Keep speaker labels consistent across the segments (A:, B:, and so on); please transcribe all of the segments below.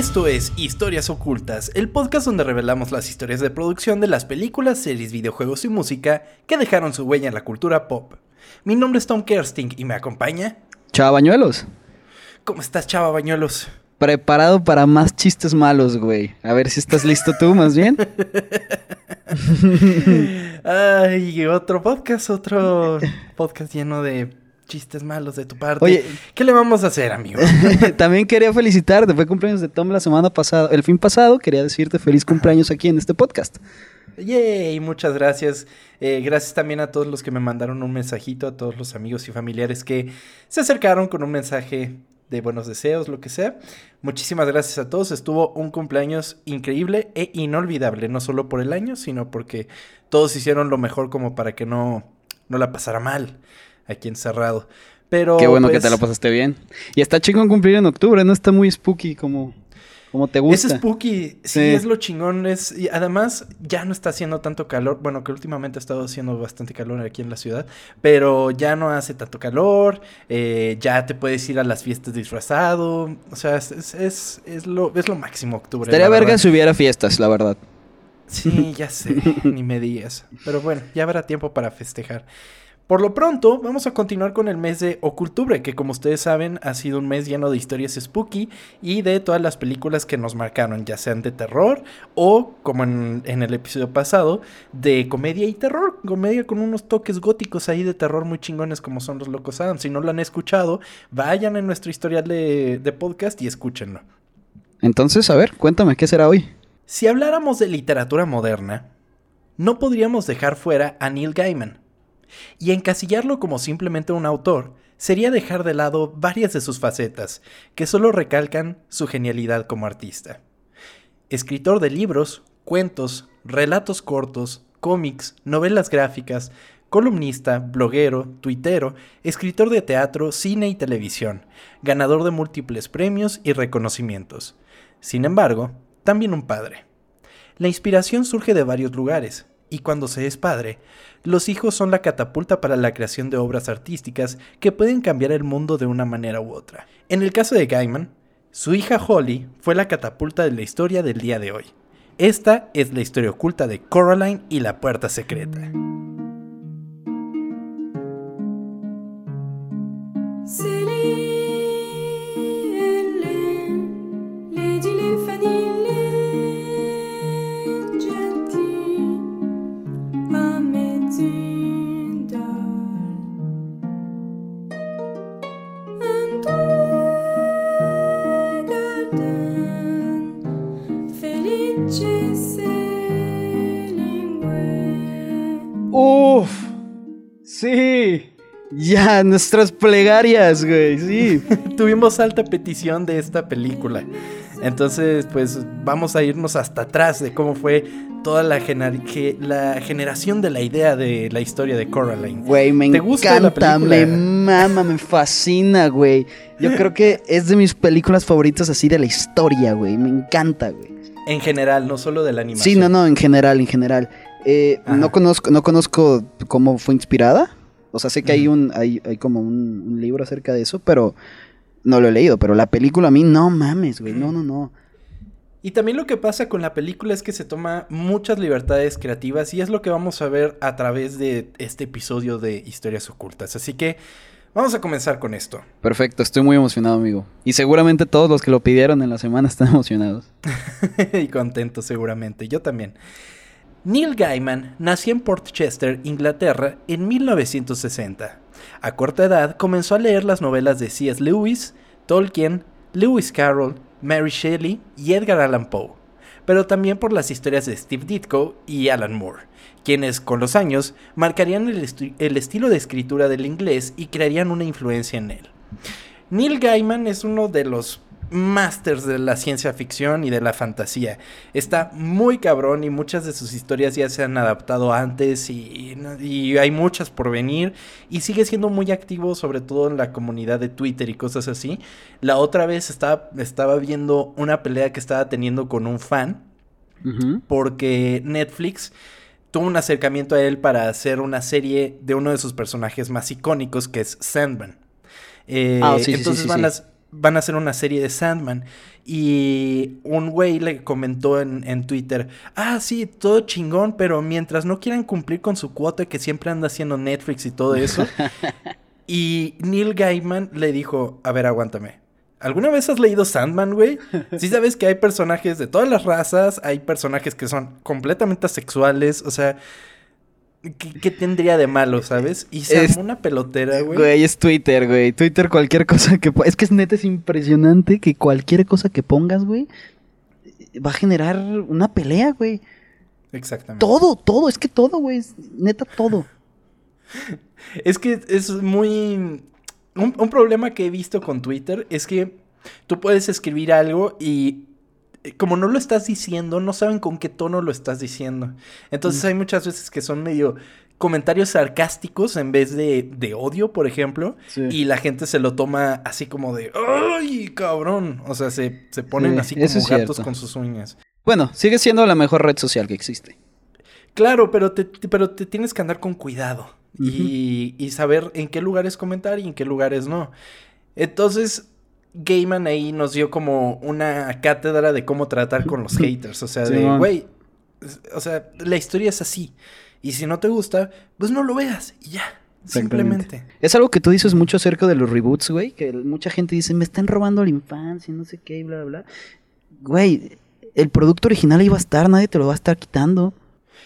A: Esto es Historias Ocultas, el podcast donde revelamos las historias de producción de las películas, series, videojuegos y música que dejaron su huella en la cultura pop. Mi nombre es Tom Kersting y me acompaña.
B: Chava Bañuelos.
A: ¿Cómo estás, Chava Bañuelos?
B: Preparado para más chistes malos, güey. A ver si estás listo tú, más bien.
A: Ay, otro podcast, otro podcast lleno de chistes malos de tu parte. Oye, ¿qué le vamos a hacer, amigo?
B: También quería felicitarte, fue cumpleaños de Tom la semana pasada, el fin pasado, quería decirte feliz cumpleaños aquí en este podcast.
A: Yay, muchas gracias. Eh, gracias también a todos los que me mandaron un mensajito, a todos los amigos y familiares que se acercaron con un mensaje de buenos deseos, lo que sea. Muchísimas gracias a todos. Estuvo un cumpleaños increíble e inolvidable, no solo por el año, sino porque todos hicieron lo mejor como para que no, no la pasara mal aquí encerrado. Pero,
B: Qué bueno que te
A: pues,
B: la pasaste bien. Y está chingón cumplir en octubre, no está muy spooky como, como te gusta.
A: Es spooky, sí, es lo chingón. Es, y además, ya no está haciendo tanto calor. Bueno, que últimamente ha estado haciendo bastante calor aquí en la ciudad. Pero ya no hace tanto calor. eh, ya te puedes ir a las fiestas disfrazado. O sea, es, es, es, es lo, es lo máximo octubre.
B: Estaría verga si hubiera fiestas, la verdad.
A: Sí, ya sé, ni me digas. Pero bueno, ya habrá tiempo para festejar. Por lo pronto, vamos a continuar con el mes de Ocultubre, que como ustedes saben ha sido un mes lleno de historias spooky y de todas las películas que nos marcaron, ya sean de terror o, como en, en el episodio pasado, de comedia y terror. Comedia con unos toques góticos ahí de terror muy chingones como son los Locos Adams. Si no lo han escuchado, vayan en nuestro historial de, de podcast y escúchenlo.
B: Entonces, a ver, cuéntame, ¿qué será hoy?
A: Si habláramos de literatura moderna, no podríamos dejar fuera a Neil Gaiman. Y encasillarlo como simplemente un autor sería dejar de lado varias de sus facetas, que solo recalcan su genialidad como artista. Escritor de libros, cuentos, relatos cortos, cómics, novelas gráficas, columnista, bloguero, tuitero, escritor de teatro, cine y televisión, ganador de múltiples premios y reconocimientos. Sin embargo, también un padre. La inspiración surge de varios lugares, y cuando se es padre, los hijos son la catapulta para la creación de obras artísticas que pueden cambiar el mundo de una manera u otra. En el caso de Gaiman, su hija Holly fue la catapulta de la historia del día de hoy. Esta es la historia oculta de Coraline y la puerta secreta.
B: Sí. Ya, nuestras plegarias, güey, sí.
A: Tuvimos alta petición de esta película. Entonces, pues vamos a irnos hasta atrás de cómo fue toda la, gener- ge- la generación de la idea de la historia de Coraline.
B: Güey, me
A: ¿Te gusta la
B: encanta, me mama, me fascina, güey. Yo creo que es de mis películas favoritas así de la historia, güey. Me encanta, güey.
A: En general, no solo de la animación.
B: Sí, no, no, en general, en general. Eh, no conozco, no conozco cómo fue inspirada. O sea, sé que hay un, hay, hay como un, un libro acerca de eso, pero no lo he leído. Pero la película a mí, no mames, güey. No, no, no.
A: Y también lo que pasa con la película es que se toma muchas libertades creativas y es lo que vamos a ver a través de este episodio de Historias Ocultas. Así que vamos a comenzar con esto.
B: Perfecto, estoy muy emocionado, amigo. Y seguramente todos los que lo pidieron en la semana están emocionados.
A: y contento seguramente, yo también. Neil Gaiman nació en Portchester, Inglaterra, en 1960. A corta edad comenzó a leer las novelas de C.S. Lewis, Tolkien, Lewis Carroll, Mary Shelley y Edgar Allan Poe, pero también por las historias de Steve Ditko y Alan Moore, quienes con los años marcarían el, esti- el estilo de escritura del inglés y crearían una influencia en él. Neil Gaiman es uno de los masters de la ciencia ficción y de la fantasía. Está muy cabrón y muchas de sus historias ya se han adaptado antes y, y hay muchas por venir y sigue siendo muy activo sobre todo en la comunidad de Twitter y cosas así. La otra vez estaba, estaba viendo una pelea que estaba teniendo con un fan porque Netflix tuvo un acercamiento a él para hacer una serie de uno de sus personajes más icónicos que es Sandman. Eh,
B: Ah, sí, sí,
A: entonces
B: sí,
A: van. Las, van a hacer una serie de Sandman. Y un güey le comentó en, en, Twitter, ah, sí, todo chingón, pero mientras no quieran cumplir con su cuota que siempre anda haciendo Netflix y todo eso. y Neil Gaiman le dijo, a ver, aguántame. ¿Alguna vez has leído Sandman, güey? Sí sabes que hay personajes de todas las razas, hay personajes que son completamente asexuales, o sea, ¿Qué, tendría de malo, sabes? Y se es, una pelotera, güey.
B: Güey, es Twitter, güey. Twitter, cualquier cosa que... Es que es neta, es impresionante que cualquier cosa que pongas, güey, va a generar una pelea, güey.
A: Exactamente.
B: Todo, todo, es que todo, güey. Neta, todo.
A: es que es muy... un problema que he visto con Twitter es que tú puedes escribir algo y como no lo estás diciendo, no saben con qué tono lo estás diciendo. Entonces mm. hay muchas veces que son medio comentarios sarcásticos en vez de, de odio, por ejemplo, y la gente se lo toma así como de, ¡ay, cabrón! O sea, se, se ponen así como gatos con sus uñas.
B: Bueno, sigue siendo la mejor red social que existe.
A: Claro, pero te, pero te tienes que andar con cuidado y, y saber en qué lugares comentar y en qué lugares no. Entonces, Gaiman ahí nos dio como una cátedra de cómo tratar con los haters. O sea, de, güey, o sea, la historia es así. Y si no te gusta, pues no lo veas y ya. Simplemente.
B: Es algo que tú dices mucho acerca de los reboots, güey. Que mucha gente dice, me están robando la infancia, no sé qué, bla, bla, bla. Güey, el producto original iba a estar, nadie te lo va a estar quitando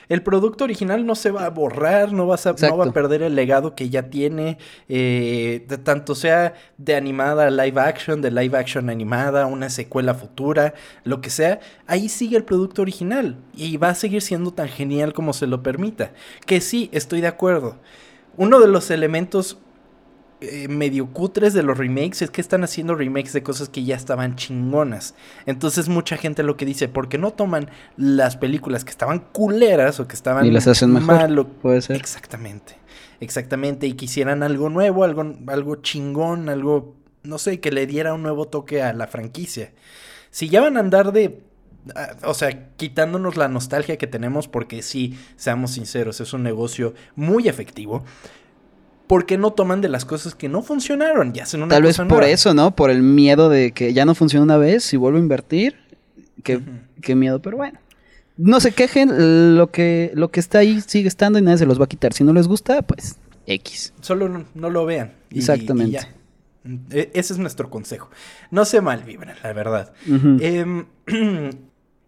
A: el producto original no se va a borrar, no, vas a, no va a perder el legado que ya tiene, eh, de tanto sea de animada a live action, de live action animada, una secuela futura, lo que sea, ahí sigue el producto original y va a seguir siendo tan genial como se lo permita. Que sí, estoy de acuerdo. Uno de los elementos eh, medio cutres de los remakes es que están haciendo remakes de cosas que ya estaban chingonas. Entonces mucha gente lo que dice, ¿por qué no toman las películas que estaban culeras o que estaban
B: y las hacen mejor? Puede ser.
A: Exactamente. Exactamente. Y quisieran algo nuevo, algo, algo chingón, algo, no sé, que le diera un nuevo toque a la franquicia. Si ya van a andar de ah, o sea, quitándonos la nostalgia que tenemos, porque sí, seamos sinceros, es un negocio muy efectivo. ¿Por qué no toman de las cosas que no funcionaron y hacen una
B: Tal vez por eso, ¿no? Por el miedo de que ya no funciona una vez y vuelvo a invertir. Qué, qué miedo, pero bueno. No se quejen, lo que, lo que está ahí sigue estando y nadie se los va a quitar. Si no les gusta, pues X.
A: Solo no, lo vean.
B: Exactamente.
A: E, ese es nuestro consejo. No se malvibren, la verdad. Em,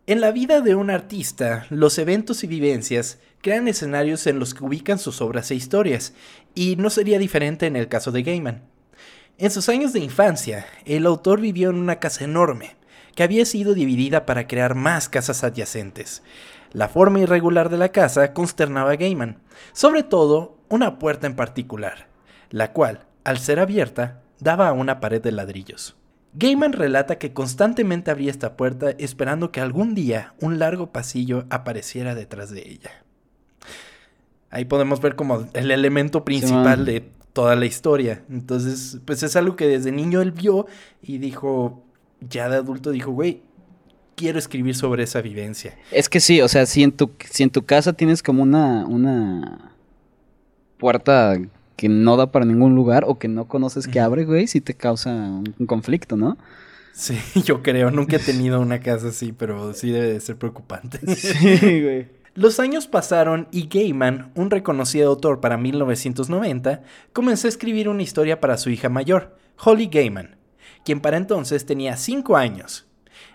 A: en la vida de un artista, los eventos y vivencias crean escenarios en los que ubican sus obras e historias, y no sería diferente en el caso de Gaiman. En sus años de infancia, el autor vivió en una casa enorme, que había sido dividida para crear más casas adyacentes. La forma irregular de la casa consternaba a Gaiman, sobre todo una puerta en particular, la cual, al ser abierta, daba a una pared de ladrillos. Gaiman relata que constantemente abría esta puerta esperando que algún día un largo pasillo apareciera detrás de ella. Ahí podemos ver como el elemento principal de toda la historia. Entonces, pues es algo que desde niño él vio y dijo, ya de adulto dijo, güey, quiero escribir sobre esa vivencia.
B: Es que sí, o sea, si en tu, si en tu casa tienes como una, una puerta que no da para ningún lugar o que no conoces que abre, güey, sí te causa un conflicto, ¿no?
A: Sí, yo creo. Nunca he tenido una casa así, pero sí debe de ser preocupante.
B: Sí, güey.
A: Los años pasaron y Gaiman, un reconocido autor para 1990, comenzó a escribir una historia para su hija mayor, Holly Gaiman, quien para entonces tenía 5 años.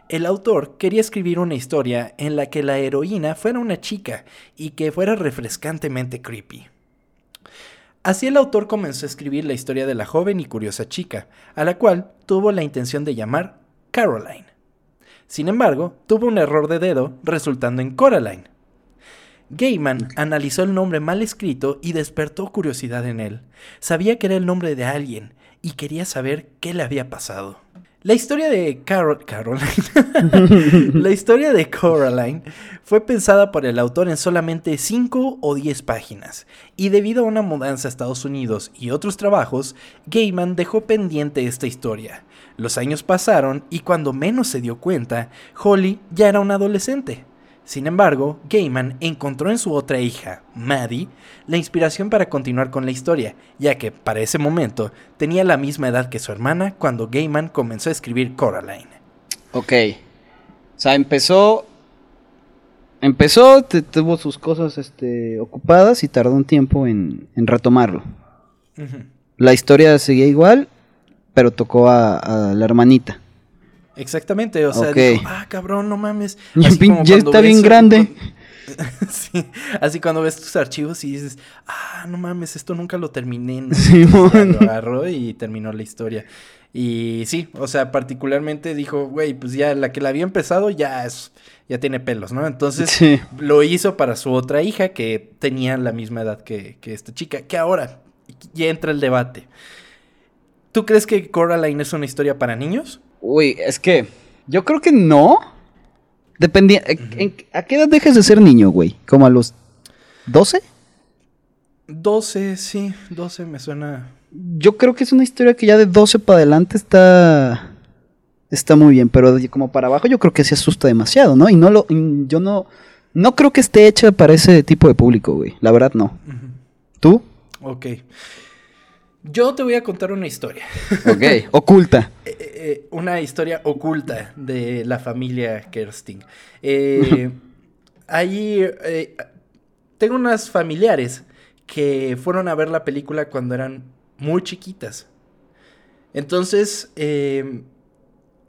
A: El autor quería escribir una historia en la que la heroína fuera una chica y que fuera refrescantemente creepy. Así el autor comenzó a escribir la historia de la joven y curiosa chica, a la cual tuvo la intención de llamar Caroline. Sin embargo, tuvo un error de dedo, resultando en Coraline, Gaiman analizó el nombre mal escrito y despertó curiosidad en él. Sabía que era el nombre de alguien y quería saber qué le había pasado. La historia de Carol Caroline. la historia de Coraline fue pensada por el autor en solamente 5 o 10 páginas, y debido a una mudanza a Estados Unidos y otros trabajos, Gaiman dejó pendiente esta historia. Los años pasaron y cuando menos se dio cuenta, Holly ya era una adolescente. Sin embargo, Gaiman encontró en su otra hija, Maddie, la inspiración para continuar con la historia, ya que para ese momento tenía la misma edad que su hermana cuando Gaiman comenzó a escribir Coraline.
B: Ok. O sea, empezó. Empezó, te- tuvo sus cosas este, ocupadas y tardó un tiempo en, en retomarlo. La historia seguía igual, pero tocó a, a la hermanita.
A: Exactamente, o sea, ah, cabrón, no mames.
B: Ya
A: Así
B: pin-
A: como
B: ya
A: cuando
B: está bien grande.
A: sí, así cuando ves tus archivos y dices, ah, no mames, esto nunca lo terminé. ¿no? Ya lo agarró y terminó la historia. Y sí, o sea, particularmente dijo, güey, pues ya la que la había empezado ya es, ya tiene pelos, ¿no? Entonces
B: Sí.
A: lo hizo para su otra hija que tenía la misma edad que, que esta chica, que ahora ya entra el debate. ¿Tú crees que Coraline es una historia para niños?
B: Uy, es que yo creo que no. Dependía. ¿en- ¿A qué edad dejas de ser niño, güey? ¿Como a los 12?
A: 12, sí, 12 me suena.
B: Yo creo que es una historia que ya de 12 para adelante está. Está muy bien, pero como para abajo yo creo que se asusta demasiado, ¿no? Y no lo. yo no. No creo que esté hecha para ese tipo de público, güey. La verdad, no. ¿Tú?
A: Ok. Yo te voy a contar una historia.
B: Ok. Oculta.
A: Eh, eh, una historia oculta de la familia Kersting. Eh, ahí eh, tengo unas familiares que fueron a ver la película cuando eran muy chiquitas. Entonces, eh,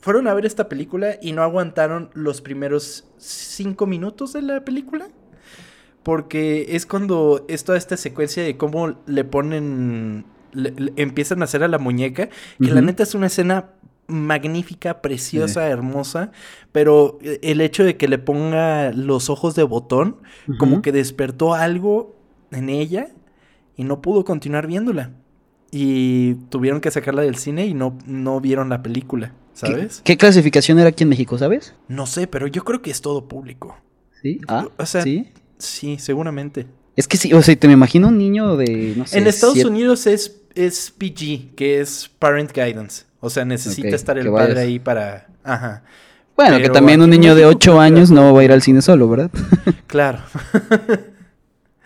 A: fueron a ver esta película y no aguantaron los primeros cinco minutos de la película. Porque es cuando es toda esta secuencia de cómo le ponen. Le- le empiezan a hacer a la muñeca. Que la neta es una escena magnífica, preciosa, hermosa. Pero eh, el hecho de que le ponga los ojos de botón, como que despertó algo en ella y no pudo continuar viéndola. Y tuvieron que sacarla del cine y no, no vieron la película, ¿sabes?
B: ¿Qué, qué clasificación era aquí en México, sabes?
A: No sé, pero yo creo que es todo público.
B: Sí. Ah,
A: O sea,
B: sí.
A: Sí, seguramente.
B: Es que sí, o sea, te me imagino un niño de, no sé,
A: en Estados
B: siete-
A: Unidos es, es PG, que es Parent Guidance. O sea, necesita estar el padre
B: vayas.
A: ahí para... Ajá,
B: Bueno, que también un niño de
A: México
B: 8
A: creo que
B: años no va a ir al cine solo, ¿verdad?
A: claro.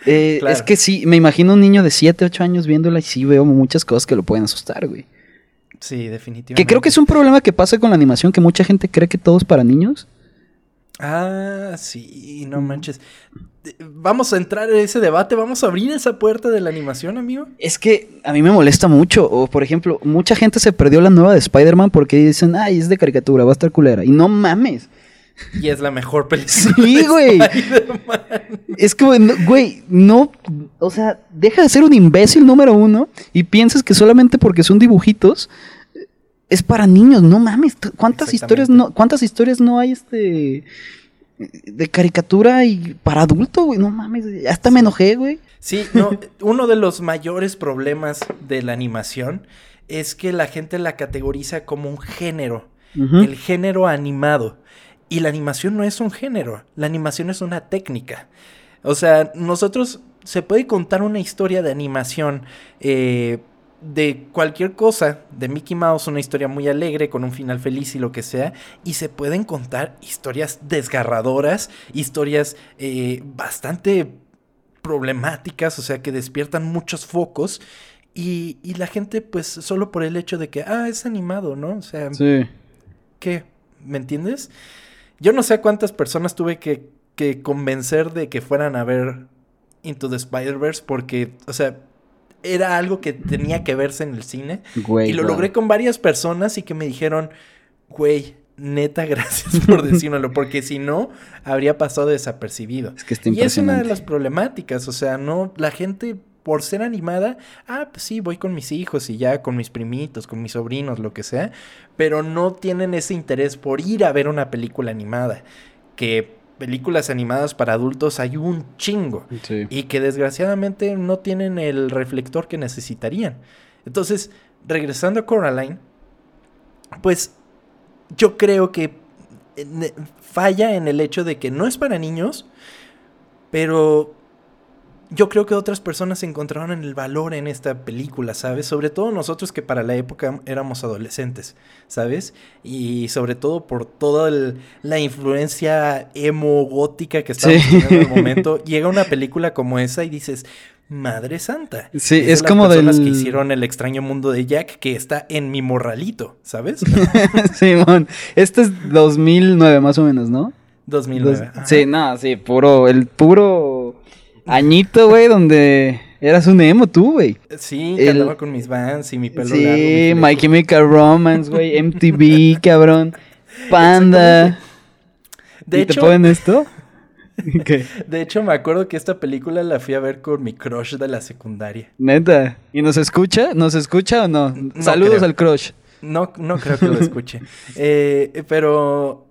B: Eh,
A: Claro.
B: Es que sí, me imagino un niño de 7, 8 años viéndola y sí veo muchas cosas que lo pueden asustar, güey.
A: Sí, definitivamente.
B: Que creo que es un problema que pasa con la animación, que mucha gente cree que todo es para niños.
A: Ah, sí, no manches. Vamos a entrar en ese debate, vamos a abrir esa puerta de la animación, amigo.
B: Es que a mí me molesta mucho. O, por ejemplo, mucha gente se perdió la nueva de Spider-Man porque dicen, ay, es de caricatura, va a estar culera. Y no mames.
A: Y es la mejor película.
B: Sí,
A: de
B: güey. Es que, güey, no, güey, no. O sea, deja de ser un imbécil número uno y piensas que solamente porque son dibujitos eh, es para niños. No mames. ¿Cuántas historias no, cuántas historias no hay este de caricatura y para adulto, güey? No mames. Hasta me enojé, güey.
A: Sí, no, uno de los mayores problemas de la animación es que la gente la categoriza como un género, el género animado. Y la animación no es un género, la animación es una técnica. O sea, nosotros se puede contar una historia de animación eh, de cualquier cosa, de Mickey Mouse, una historia muy alegre, con un final feliz y lo que sea, y se pueden contar historias desgarradoras, historias eh, bastante problemáticas, o sea, que despiertan muchos focos. Y, y la gente, pues, solo por el hecho de que, ah, es animado, ¿no? O sea,
B: Sí.
A: ¿qué? ¿Me entiendes? Yo no sé cuántas personas tuve que, que convencer de que fueran a ver Into the Spider-Verse porque, o sea, era algo que tenía que verse en el cine.
B: Güey.
A: y lo logré con varias personas y que me dijeron, güey, neta, gracias por decírmelo, porque si no, habría pasado desapercibido.
B: Es que está
A: Y es una de las problemáticas, o sea, no, la gente por ser animada, ah, pues sí, voy con mis hijos y ya, con mis primitos, con mis sobrinos, lo que sea, pero no tienen ese interés por ir a ver una película animada, que películas animadas para adultos hay un chingo
B: Sí.
A: y que desgraciadamente no tienen el reflector que necesitarían. Entonces, regresando a Coraline, pues yo creo que eh, falla en el hecho de que no es para niños, pero yo creo que otras personas encontraron el valor en esta película, ¿sabes? Sobre todo nosotros que para la época éramos adolescentes, ¿sabes? Y sobre todo por toda la influencia emo gótica que estábamos teniendo en el momento, llega una película como esa y dices, Madre Santa.
B: Sí, es, como de
A: las que hicieron El extraño mundo de Jack, que está en mi morralito, ¿sabes?
B: Simón, este es 2009 más o menos, ¿no?
A: 2009.
B: sí, no, sí, puro, el puro añito, güey, donde eras un emo tú, güey.
A: Sí, que andaba con mis vans y mi pelo
B: sí,
A: largo.
B: Sí, My Chemical Romance, güey, MTV, cabrón, Panda. De ¿Y hecho, te ponen esto?
A: ¿Qué? De hecho, me acuerdo que esta película la fui a ver con mi crush de la secundaria.
B: Neta. ¿Y nos escucha? ¿Nos escucha o no? Saludos al crush.
A: No, no creo que lo escuche. eh, pero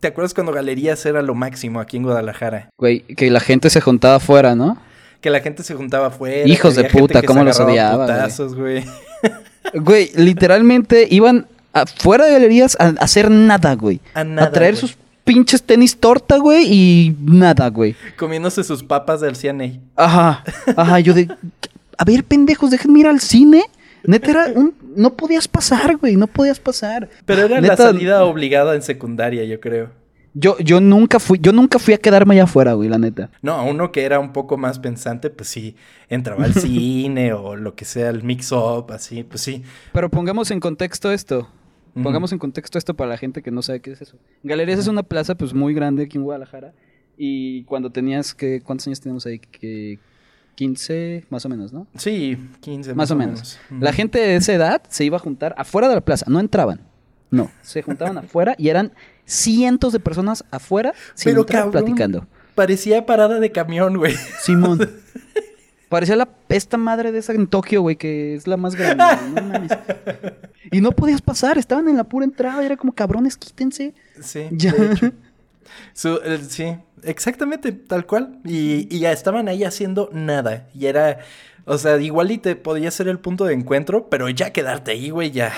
A: ¿Te acuerdas cuando Galerías era lo máximo aquí en Guadalajara?
B: Güey, que la gente se juntaba afuera, ¿no?
A: Que la gente se juntaba afuera.
B: Hijos de puta, cómo los odiaba.
A: Putazos, güey.
B: güey, literalmente iban afuera de galerías a hacer nada, güey. A nada. A traer sus pinches tenis torta, güey, y nada, güey.
A: Comiéndose sus papas del CNA.
B: Ajá. Ajá, yo de. A ver, pendejos, déjenme ir al cine. Neta era un... No podías pasar, güey, no podías pasar.
A: Pero era la salida obligada en secundaria, yo creo.
B: Yo, yo nunca fui, yo nunca fui a quedarme allá afuera, güey, la neta.
A: No, uno que era un poco más pensante, pues sí, entraba al cine o lo que sea, el mix-up, así, pues sí.
B: Pero pongamos en contexto esto. Pongamos en contexto esto para la gente que no sabe qué es eso. Galerías es una plaza pues muy grande aquí en Guadalajara. Y cuando tenías que, ¿cuántos años tenemos ahí? Que 15, más o menos, ¿no?
A: Sí, 15.
B: Más, o menos. La gente de esa edad se iba a juntar afuera de la plaza, no entraban. No, se juntaban afuera y eran cientos de personas afuera sin Pero, entrar, platicando.
A: Parecía parada de camión, güey.
B: Simón. Parecía la esta madre de esa en Tokio, güey, que es la más grande. No Y no podías pasar, estaban en la pura entrada, era como cabrones, quítense.
A: Sí. Ya. sí, exactamente, tal cual. Y, ya estaban ahí haciendo nada. Y era, o sea, igual y te podía ser el punto de encuentro, pero ya quedarte ahí, güey, ya,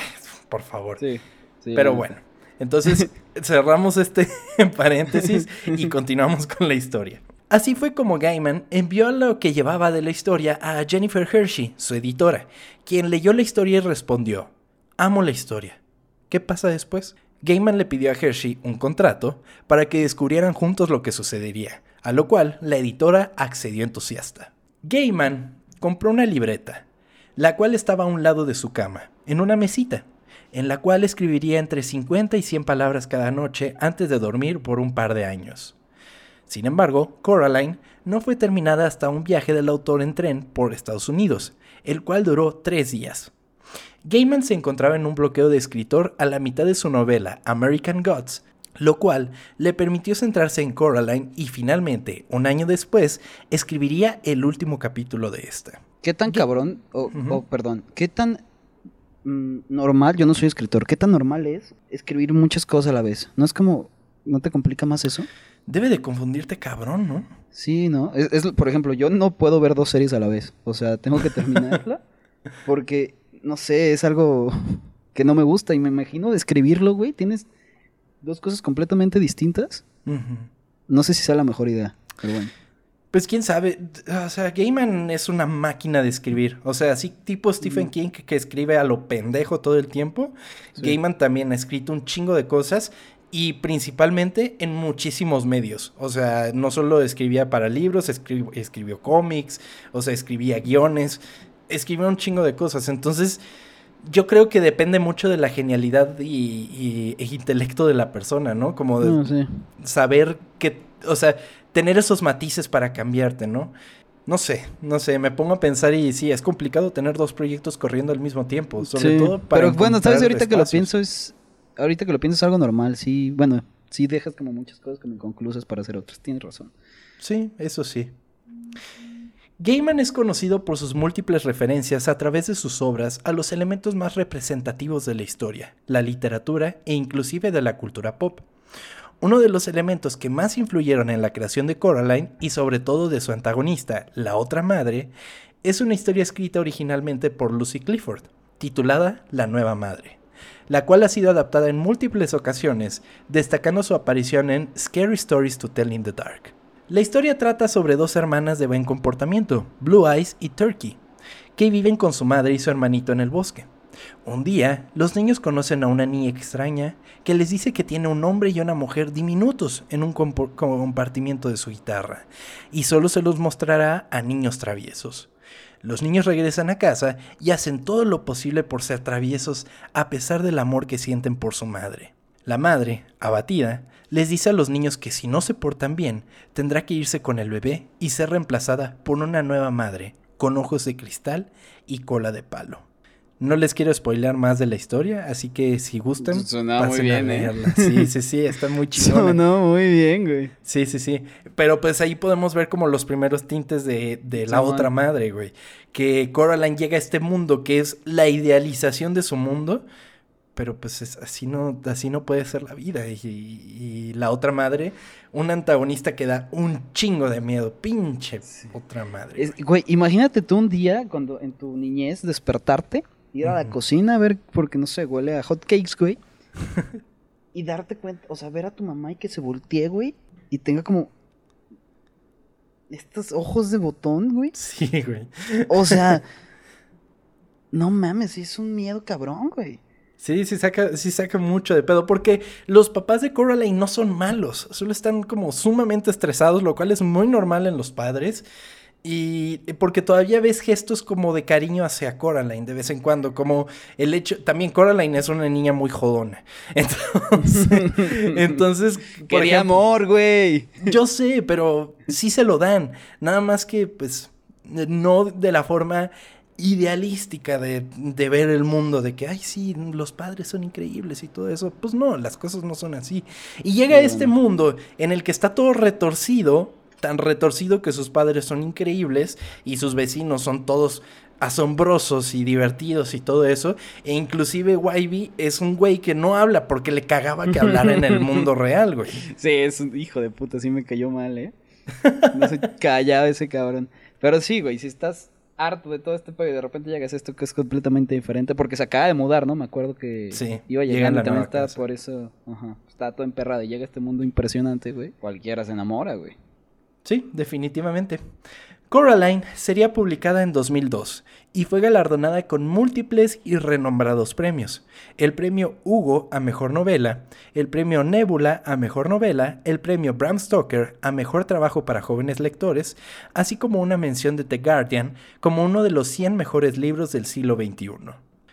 A: por favor. Sí, sí. Pero bueno, entonces cerramos este paréntesis y continuamos con la historia. Así fue como Gaiman envió lo que llevaba de la historia a Jennifer Hershey, su editora, quien leyó la historia y respondió, amo la historia. ¿Qué pasa después? Gaiman le pidió a Hershey un contrato para que descubrieran juntos lo que sucedería, a lo cual la editora accedió entusiasta. Gaiman compró una libreta, la cual estaba a un lado de su cama, en una mesita, en la cual escribiría entre 50 y 100 palabras cada noche antes de dormir por un par de años. Sin embargo, Coraline no fue terminada hasta un viaje del autor en tren por Estados Unidos, el cual duró tres días. Gaiman se encontraba en un bloqueo de escritor a la mitad de su novela American Gods, lo cual le permitió centrarse en Coraline y finalmente, un año después, escribiría el último capítulo de esta.
B: ¿Qué tan cabrón, o perdón, qué tan mm, normal, yo no soy escritor, qué tan normal es escribir muchas cosas a la vez? ¿No es como, no te complica más eso?
A: Debe de confundirte cabrón, ¿no?
B: Sí, ¿no? es, por ejemplo, yo no puedo ver dos series a la vez, o sea, tengo que terminarla porque no sé, es algo que no me gusta y me imagino describirlo, güey. Tienes dos cosas completamente distintas. No sé si sea la mejor idea, pero bueno.
A: Pues quién sabe, o sea, Gaiman es una máquina de escribir. O sea, así tipo Stephen King que, escribe a lo pendejo todo el tiempo. Gaiman también ha escrito un chingo de cosas y principalmente en muchísimos medios. O sea, no solo escribía para libros, escribió cómics, o sea, escribía guiones escribe un chingo de cosas. Entonces, yo creo que depende mucho de la genialidad y, e intelecto de la persona, ¿no? Como de saber que, o sea, tener esos matices para cambiarte, ¿no? No sé, no sé, me pongo a pensar y sí, es complicado tener dos proyectos corriendo al mismo tiempo, sobre todo para
B: Pero bueno, sabes, ahorita que lo pienso es ahorita que lo pienso es algo normal, sí, bueno, sí dejas como muchas cosas como inconclusas para hacer otras, tienes razón.
A: Sí, eso sí. Gaiman es conocido por sus múltiples referencias a través de sus obras a los elementos más representativos de la historia, la literatura e inclusive de la cultura pop. Uno de los elementos que más influyeron en la creación de Coraline y sobre todo de su antagonista, la otra madre, es una historia escrita originalmente por Lucy Clifford, titulada La Nueva Madre, la cual ha sido adaptada en múltiples ocasiones, destacando su aparición en Scary Stories to Tell in the Dark. La historia trata sobre dos hermanas de buen comportamiento, Blue Eyes y Turkey, que viven con su madre y su hermanito en el bosque. Un día, los niños conocen a una niña extraña que les dice que tiene un hombre y una mujer diminutos en un compartimiento de su guitarra, y solo se los mostrará a niños traviesos. Los niños regresan a casa y hacen todo lo posible por ser traviesos a pesar del amor que sienten por su madre. La madre, abatida, les dice a los niños que si no se portan bien, tendrá que irse con el bebé y ser reemplazada por una nueva madre, con ojos de cristal y cola de palo. No les quiero spoilear más de la historia, así que si gustan,
B: Suena muy bien, ¿eh?
A: Sí, sí, sí, está muy chido.
B: Sonó muy bien, güey.
A: Sí, sí, sí. Pero pues ahí podemos ver como los primeros tintes de, de la otra madre, güey. Que Coraline llega a este mundo que es la idealización de su mundo, pero pues es, así, no, así no puede ser la vida. Y, y, la otra madre, un antagonista que da un chingo de miedo. Pinche otra madre.
B: güey, imagínate tú un día, cuando en tu niñez, despertarte ir a la cocina a ver, porque no sé, huele a hot cakes, güey. y darte cuenta, o sea, ver a tu mamá y que se voltee, güey, y tenga como estos ojos de botón, güey.
A: Sí, güey.
B: O sea, no mames, es un miedo cabrón, güey.
A: Sí, sí saca, sí saca mucho de pedo, porque los papás de Coraline no son malos, solo están como sumamente estresados, lo cual es muy normal en los padres. Y porque todavía ves gestos como de cariño hacia Coraline de vez en cuando, como el hecho, también Coraline es una niña muy jodona. Entonces, entonces
B: quería amor, güey.
A: Yo sé, pero sí se lo dan, nada más que pues no de la forma idealística de, de, ver el mundo, de que, ay, sí, los padres son increíbles y todo eso. Pues no, las cosas no son así. Y llega a este mundo en el que está todo retorcido tan retorcido que sus padres son increíbles y sus vecinos son todos asombrosos y divertidos y todo eso. E inclusive Wybie es un güey que no habla porque le cagaba que hablara en el mundo real, güey.
B: Sí, es un hijo de puta, sí me cayó mal, ¿eh? No se callaba ese cabrón. Pero sí, güey, si estás harto de todo este pedo y de repente llegas a esto que es completamente diferente, porque se acaba de mudar, ¿no? Me acuerdo que iba llegando y también estaba por eso, ajá, estaba todo emperrado y llega este mundo impresionante, güey. Cualquiera se enamora, güey.
A: Sí, definitivamente. Coraline sería publicada en 2002 y fue galardonada con múltiples y renombrados premios. El premio Hugo a Mejor Novela, el premio Nebula a Mejor Novela, el premio Bram Stoker a Mejor Trabajo para Jóvenes Lectores, así como una mención de The Guardian como uno de los 100 mejores libros del siglo XXI.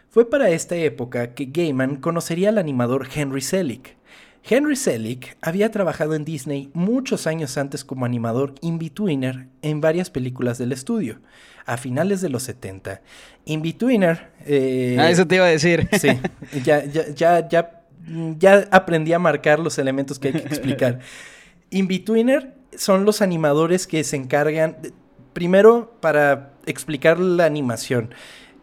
A: Fue para esta época que Gaiman conocería al animador Henry Selick, Henry Selick había trabajado en Disney muchos años antes como animador in-betweener en varias películas del estudio, a finales de los 70. In-betweener...
B: Eh, ah, eso te iba a decir.
A: Sí, ya, ya, ya, ya, ya aprendí a marcar los elementos que hay que explicar. In-betweener son los animadores que se encargan, primero, para explicar la animación.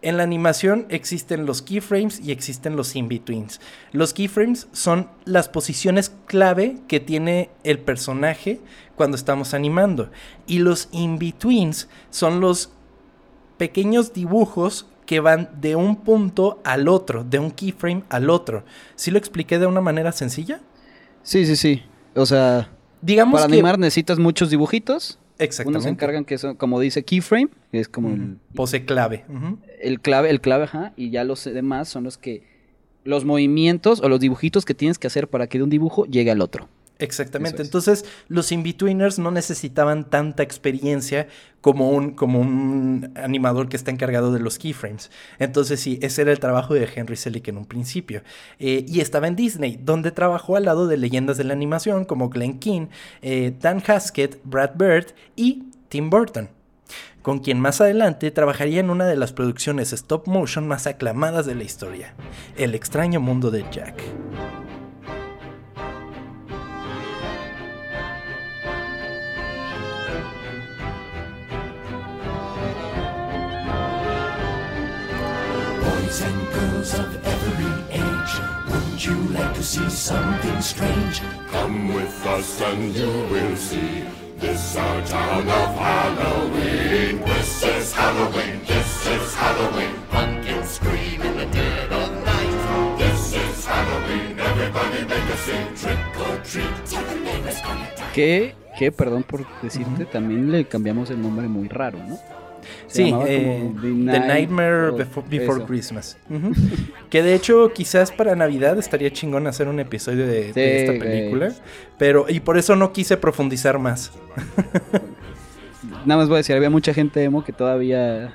A: En la animación existen los keyframes y existen los in-betweens. Los keyframes son las posiciones clave que tiene el personaje cuando estamos animando. Y los in-betweens son los pequeños dibujos que van de un punto al otro, de un keyframe al otro. ¿Sí lo expliqué de una manera sencilla?
B: Sí, sí, sí. O sea, digamos para animar necesitas muchos dibujitos
A: Exactamente.
B: Unos se encargan que son, como dice, keyframe, que es como el...
A: Pose clave.
B: El clave, el clave, ajá, y ya los demás son los que... Los movimientos o los dibujitos que tienes que hacer para que de un dibujo llegue al otro.
A: Exactamente. Entonces, los in-betweeners no necesitaban tanta experiencia como un, como un animador que está encargado de los keyframes. Entonces, sí, ese era el trabajo de Henry Selick en un principio. Eh, y estaba en Disney, donde trabajó al lado de leyendas de la animación como Glenn Keane, eh, Dan Haskett, Brad Bird y Tim Burton con quien más adelante trabajaría en una de las producciones stop motion más aclamadas de la historia, El extraño mundo de Jack. Wouldn't you like to see something strange? Come with us and you will see. This our town of Halloween. This is Halloween. This is Halloween. Pumpkins scream in the dead of night. This is Halloween. Everybody make a scene. Trick or treat. Tell the neighbors gonna die.
B: ¿Qué que, perdón por decirte, también le cambiamos el nombre muy raro, ¿no?
A: Sí, eh, The, Nightmare Before, Christmas. que de hecho, quizás para Navidad estaría chingón hacer un episodio de, esta película. Pero, y por eso no quise profundizar más.
B: Nada más voy a decir, había mucha gente emo que todavía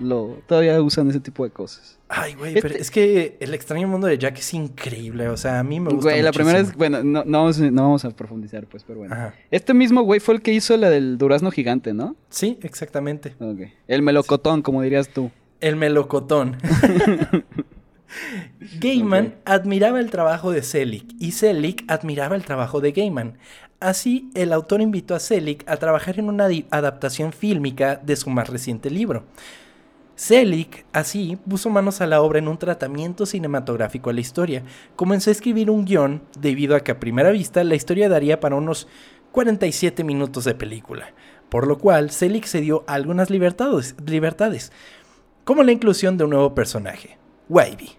B: lo todavía usan ese tipo de cosas.
A: Ay, güey, pero este es que el extraño mundo de Jack es increíble. O sea, a mí me gusta.
B: Güey, la primera es, bueno, no, no, vamos, a profundizar, pues, pero bueno. Este mismo güey fue el que hizo la del durazno gigante, ¿no?
A: Sí, exactamente.
B: El melocotón, como dirías tú.
A: El melocotón. Gaiman admiraba el trabajo de Selig y Selig admiraba el trabajo de Gaiman. Así, el autor invitó a Selig a trabajar en una adaptación fílmica de su más reciente libro. Selig, así, puso manos a la obra en un tratamiento cinematográfico a la historia. Comenzó a escribir un guion debido a que a primera vista la historia daría para unos 47 minutos de película, por lo cual Selig se dio algunas libertades, libertades como la inclusión de un nuevo personaje, Wavy.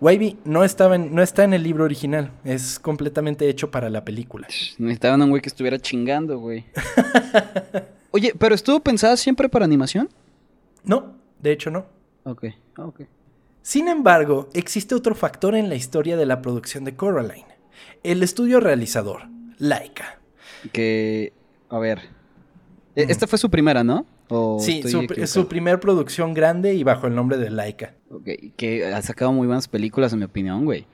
A: Wavy no, estaba no está en el libro original, es completamente hecho para la película.
B: Necesitaban a un güey que estuviera chingando, güey. Oye, ¿pero estuvo pensada siempre para animación?
A: No, de hecho no.
B: Ok, ok.
A: Sin embargo, existe otro factor en la historia de la producción de Coraline. El estudio realizador, Laika.
B: Que, a ver, e, esta fue su primera, ¿no?
A: sí, su, su primer producción grande y bajo el nombre de Laika.
B: Ok, que ha sacado muy buenas películas, en mi opinión, güey.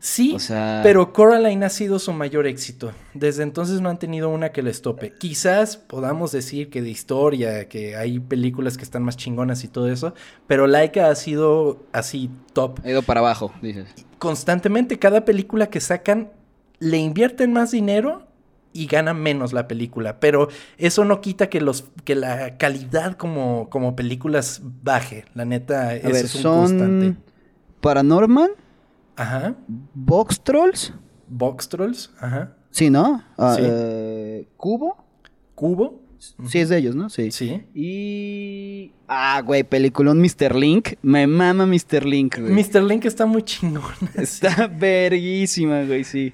A: Sí, pero Coraline ha sido su mayor éxito. Desde entonces no han tenido una que les tope. Quizás podamos decir que de historia, que hay películas que están más chingonas y todo eso, pero Laika ha sido así top.
B: Ha ido para abajo, dices.
A: Constantemente, cada película que sacan le invierten más dinero y gana menos la película, pero eso no quita que los que la calidad como, como películas baje, la neta, eso es un
B: constante. Paranormal
A: Ajá.
B: Box Trolls.
A: Box Trolls, ajá.
B: Sí, ¿no? Ah, eh, Cubo.
A: Cubo.
B: Sí, es de ellos, ¿no? Sí.
A: Sí.
B: Y. Ah, güey, peliculón Mr. Link. Me mama Mr. Link, güey.
A: Mr. Link está muy chingón.
B: Está verguísima, güey, sí.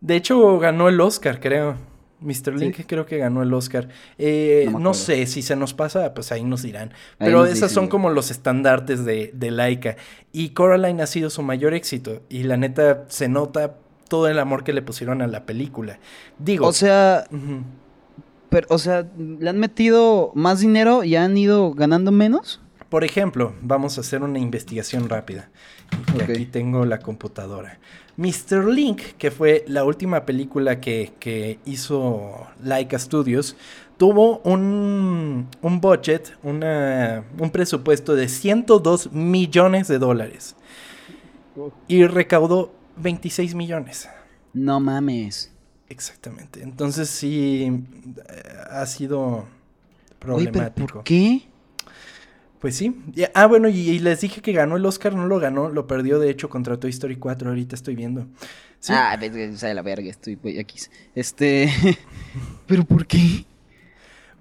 A: De hecho, ganó el Oscar, creo. Mr. Link creo que ganó el Oscar. Eh, no, sé, si se nos pasa, pues ahí nos dirán. Pero esas son como los estandartes de, de Laika. Y Coraline ha sido su mayor éxito. Y la neta se nota todo el amor que le pusieron a la película. Digo.
B: O sea. pero, o sea, ¿le han metido más dinero y han ido ganando menos?
A: Por ejemplo, vamos a hacer una investigación rápida. Y aquí tengo la computadora. Mr. Link, que fue la última película que, hizo Laika Studios, tuvo un, un budget, un presupuesto de 102 millones de dólares. Y recaudó 26 millones.
B: No mames.
A: Exactamente. Entonces sí eh, ha sido problemático.
B: ¿Por qué?
A: Pues sí. Ah, bueno, y, les dije que ganó el Oscar, no lo ganó, lo perdió de hecho contra Toy Story 4, ahorita estoy viendo.
B: Ah, o sea, la verga, estoy aquí. Este, ¿pero por qué?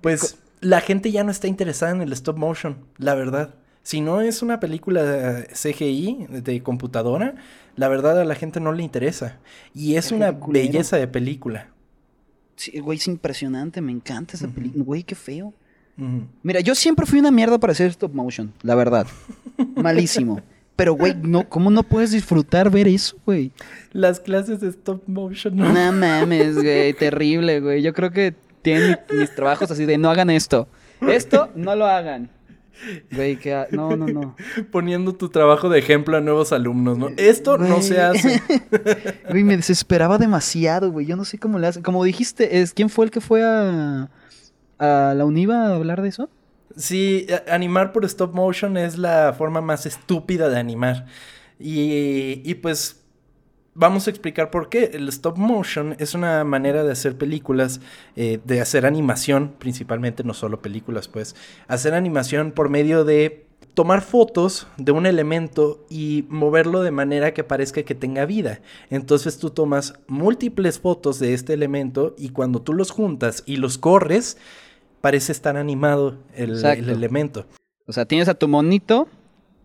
A: Pues la gente ya no está interesada en el stop motion, la verdad. Si no es una película CGI de computadora, la verdad a la gente no le interesa. Y es una belleza de película.
B: Sí, güey, es impresionante, me encanta esa película. Güey, qué feo. Mira, yo siempre fui una mierda para hacer stop motion, la verdad. Malísimo. Pero, güey, no, ¿cómo no puedes disfrutar ver eso, güey?
A: Las clases de stop motion.
B: No, no mames, güey, terrible, güey. Yo creo que tienen mis trabajos así de no hagan esto. Esto no lo hagan. Güey, que no, no, no.
A: Poniendo tu trabajo de ejemplo a nuevos alumnos, ¿no? Esto no se hace.
B: Güey, me desesperaba demasiado, güey. Yo no sé cómo le hacen. Como dijiste, es ¿quién fue el que fue a a la UNIVA hablar de eso?
A: Sí, animar por stop motion es la forma más estúpida de animar. Y, y, pues vamos a explicar por qué. El stop motion es una manera de hacer películas, eh, de hacer animación, principalmente, no solo películas, pues. Hacer animación por medio de tomar fotos de un elemento y moverlo de manera que parezca que tenga vida. Entonces tú tomas múltiples fotos de este elemento y cuando tú los juntas y los corres, parece estar animado el, elemento.
B: O sea, tienes a tu monito,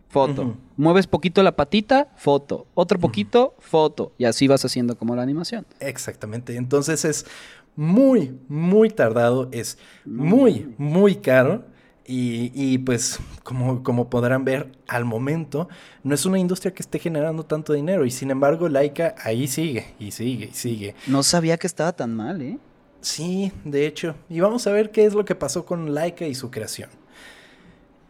B: foto. Mueves poquito la patita, foto. Otro poquito, foto. Y así vas haciendo como la animación.
A: Exactamente. Entonces es muy, muy tardado, es muy, muy caro. Y, pues, como, como podrán ver, al momento no es una industria que esté generando tanto dinero. Y sin embargo, Laika ahí sigue, y sigue, y sigue.
B: No sabía que estaba tan mal, ¿eh?
A: Sí, de hecho. Y vamos a ver qué es lo que pasó con Laika y su creación.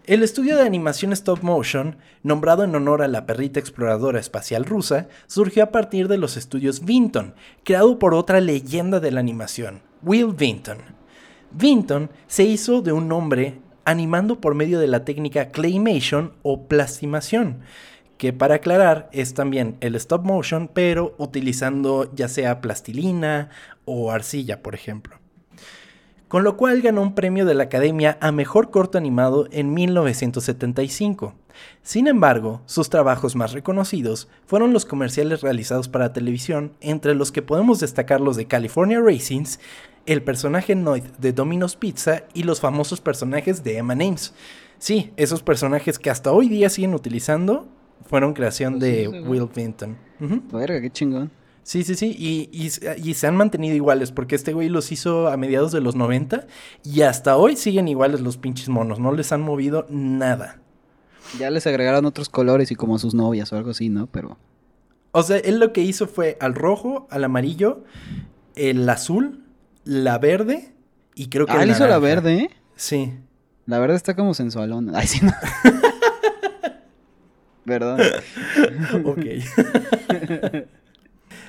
A: El estudio de animación stop motion, nombrado en honor a la perrita exploradora espacial rusa, surgió a partir de los estudios Vinton, creado por otra leyenda de la animación, Will Vinton. Vinton se hizo de un nombre animando por medio de la técnica claymation o plastimación, que para aclarar es también el stop motion, pero utilizando ya sea plastilina o arcilla, por ejemplo con lo cual ganó un premio de la Academia a Mejor Corto Animado en 1975. Sin embargo, sus trabajos más reconocidos fueron los comerciales realizados para televisión, entre los que podemos destacar los de California Racings, el personaje Noid de Domino's Pizza y los famosos personajes de Emma Names. Sí, esos personajes que hasta hoy día siguen utilizando fueron creación pues de Will Vinton.
B: Verga, qué chingón.
A: Sí, sí, sí, y, y, se han mantenido iguales, porque este güey los hizo a mediados de los 90 y hasta hoy siguen iguales los pinches monos, no les han movido nada.
B: Ya les agregaron otros colores y como sus novias o algo así, ¿no? Pero...
A: O sea, él lo que hizo fue al rojo, al amarillo, el azul, la verde y creo que...
B: Ah, él hizo la verde, ¿eh?
A: Sí.
B: La verde está como sensualona. Ay, sí, no. Perdón.
A: ok.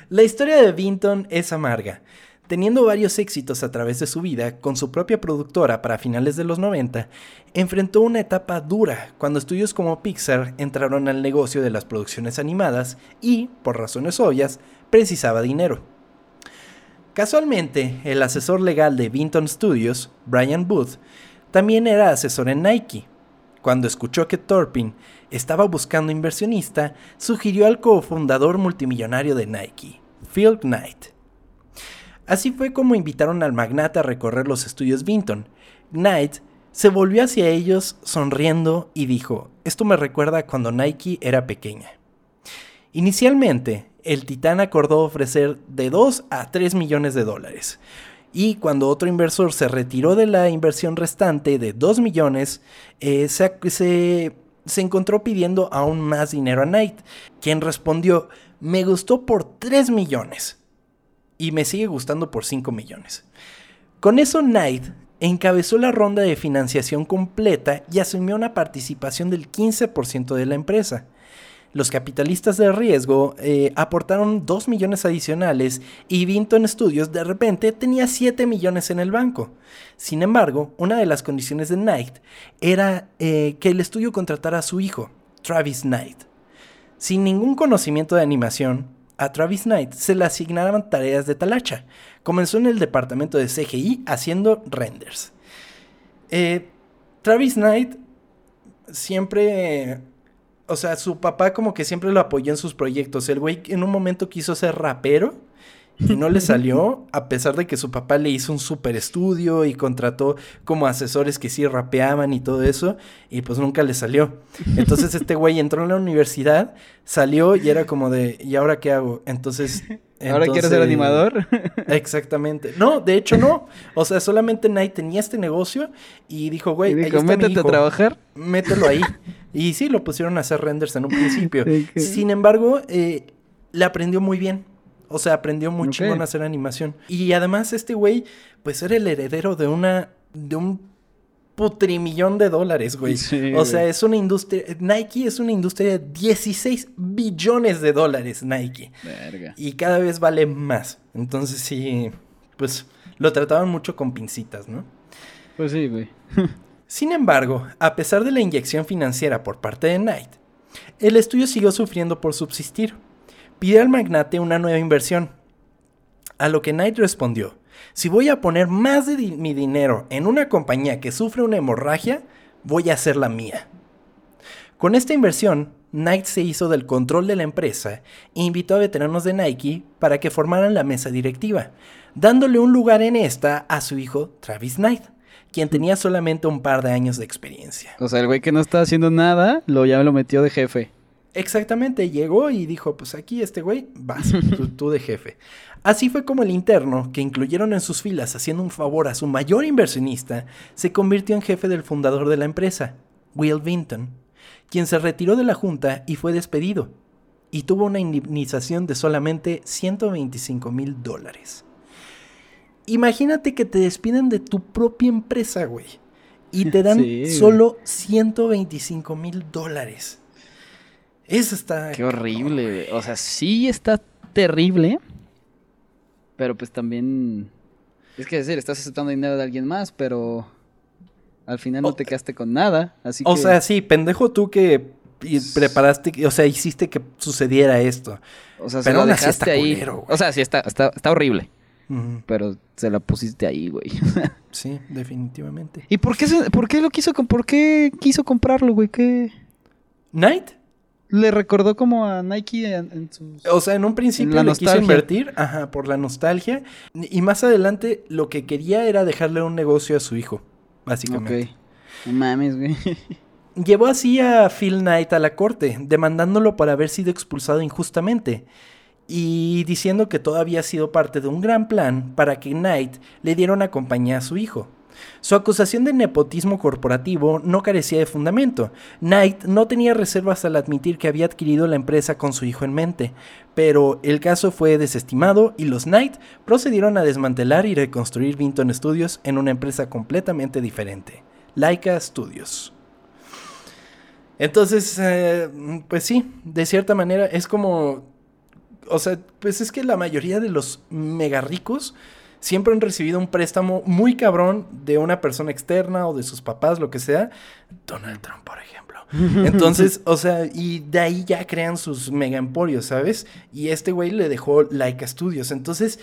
A: La historia de Vinton es amarga. Teniendo varios éxitos a través de su vida, con su propia productora para finales de los 90, enfrentó una etapa dura cuando estudios como Pixar entraron al negocio de las producciones animadas y, por razones obvias, precisaba dinero. Casualmente, el asesor legal de Vinton Studios, Brian Booth, también era asesor en Nike. Cuando escuchó que Torpin estaba buscando inversionista, sugirió al cofundador multimillonario de Nike, Phil Knight. Así fue como invitaron al magnate a recorrer los estudios Vinton. Knight se volvió hacia ellos sonriendo y dijo, esto me recuerda cuando Nike era pequeña. Inicialmente, el titán acordó ofrecer de 2 a 3 millones de dólares. Y cuando otro inversor se retiró de la inversión restante de 2 millones, eh, se, se encontró pidiendo aún más dinero a Knight, quien respondió, me gustó por 3 millones y me sigue gustando por 5 millones. Con eso Knight encabezó la ronda de financiación completa y asumió una participación del 15% de la empresa. Los capitalistas de riesgo eh, aportaron 2 millones adicionales y Vinton Studios de repente tenía 7 millones en el banco. Sin embargo, una de las condiciones de Knight era eh, que el estudio contratara a su hijo, Travis Knight. Sin ningún conocimiento de animación, a Travis Knight se le asignaron tareas de talacha. Comenzó en el departamento de CGI haciendo renders. Eh, Travis Knight siempre o sea, su papá como que siempre lo apoyó en sus proyectos. El güey en un momento quiso ser rapero y no le salió, a pesar de que su papá le hizo un super estudio y contrató como asesores que sí rapeaban y todo eso, y pues nunca le salió. Entonces este güey entró en la universidad, salió y era como de, ¿y ahora qué hago? Entonces...
B: ¿Ahora quieres ser animador?
A: Exactamente. No, de hecho no. O sea, solamente Nike tenía este negocio y dijo, güey,
B: ahí métete a trabajar.
A: Mételo ahí. Y sí, lo pusieron a hacer renders en un principio. Sin embargo, eh, le aprendió muy bien. O sea, aprendió muy chingón a hacer animación. Y además este güey, pues era el heredero de una... de un putrimillón de dólares, güey. o sea, es una industria... Nike es una industria de 16 billones de dólares, Nike. Verga. Y cada vez vale más. Entonces sí, pues lo trataban mucho con pincitas, ¿no?
B: Pues sí, güey.
A: Sin embargo, a pesar de la inyección financiera por parte de Knight, el estudio siguió sufriendo por subsistir pidió al magnate una nueva inversión. A lo que Knight respondió, si voy a poner más de mi dinero en una compañía que sufre una hemorragia, voy a hacer la mía. Con esta inversión, Knight se hizo del control de la empresa e invitó a veteranos de Nike para que formaran la mesa directiva, dándole un lugar en esta a su hijo Travis Knight, quien tenía solamente un par de años de experiencia.
B: O sea, el güey que no estaba haciendo nada, lo ya lo metió de jefe.
A: Exactamente, llegó y dijo, pues aquí este güey, vas, tú, tú, de jefe. Así fue como el interno, que incluyeron en sus filas haciendo un favor a su mayor inversionista, se convirtió en jefe del fundador de la empresa, Will Vinton, quien se retiró de la junta y fue despedido, y tuvo una indemnización de solamente 125 mil dólares. Imagínate que te despiden de tu propia empresa, güey, y te dan
B: Sí,
A: solo 125 mil dólares. Eso está.
B: Qué horrible, güey. O sea, sí está terrible. Pero pues también. Es que decir, estás aceptando dinero de alguien más, pero. Al final no te quedaste con nada. Así
A: O
B: que.
A: sea, sí, pendejo tú que y preparaste, o sea, hiciste que sucediera esto.
B: o sea, se
A: pero
B: lo
A: aún así
B: dejaste
A: está
B: ahí.
A: culero,
B: o sea, sí está, está, está horrible. Pero se la pusiste ahí, güey.
A: Sí, definitivamente.
B: ¿Y por qué, se- por qué lo quiso, por qué quiso comprarlo, güey? ¿Qué?
A: Knight,
B: Le recordó como a Nike en, en sus...
A: o sea, en un principio le quiso invertir, ajá, por la nostalgia. Y más adelante lo que quería era dejarle un negocio a su hijo, básicamente.
B: Ok. No mames, güey.
A: Llevó así a Phil Knight a la corte, demandándolo por haber sido expulsado injustamente y diciendo que todo había sido parte de un gran plan para que Knight le diera una compañía a su hijo. Su acusación de nepotismo corporativo no carecía de fundamento. Knight no tenía reservas al admitir que había adquirido la empresa con su hijo en mente, pero el caso fue desestimado y los Knight procedieron a desmantelar y reconstruir Vinton Studios en una empresa completamente diferente, Laika Studios. Entonces, eh, pues sí, de cierta manera es como, o sea, pues es que la mayoría de los mega ricos siempre han recibido un préstamo muy cabrón de una persona externa o de sus papás, lo que sea. Donald Trump, por ejemplo. Entonces, o sea, y de ahí ya crean sus mega emporios, ¿sabes? Y este güey le dejó Laika Studios. Entonces,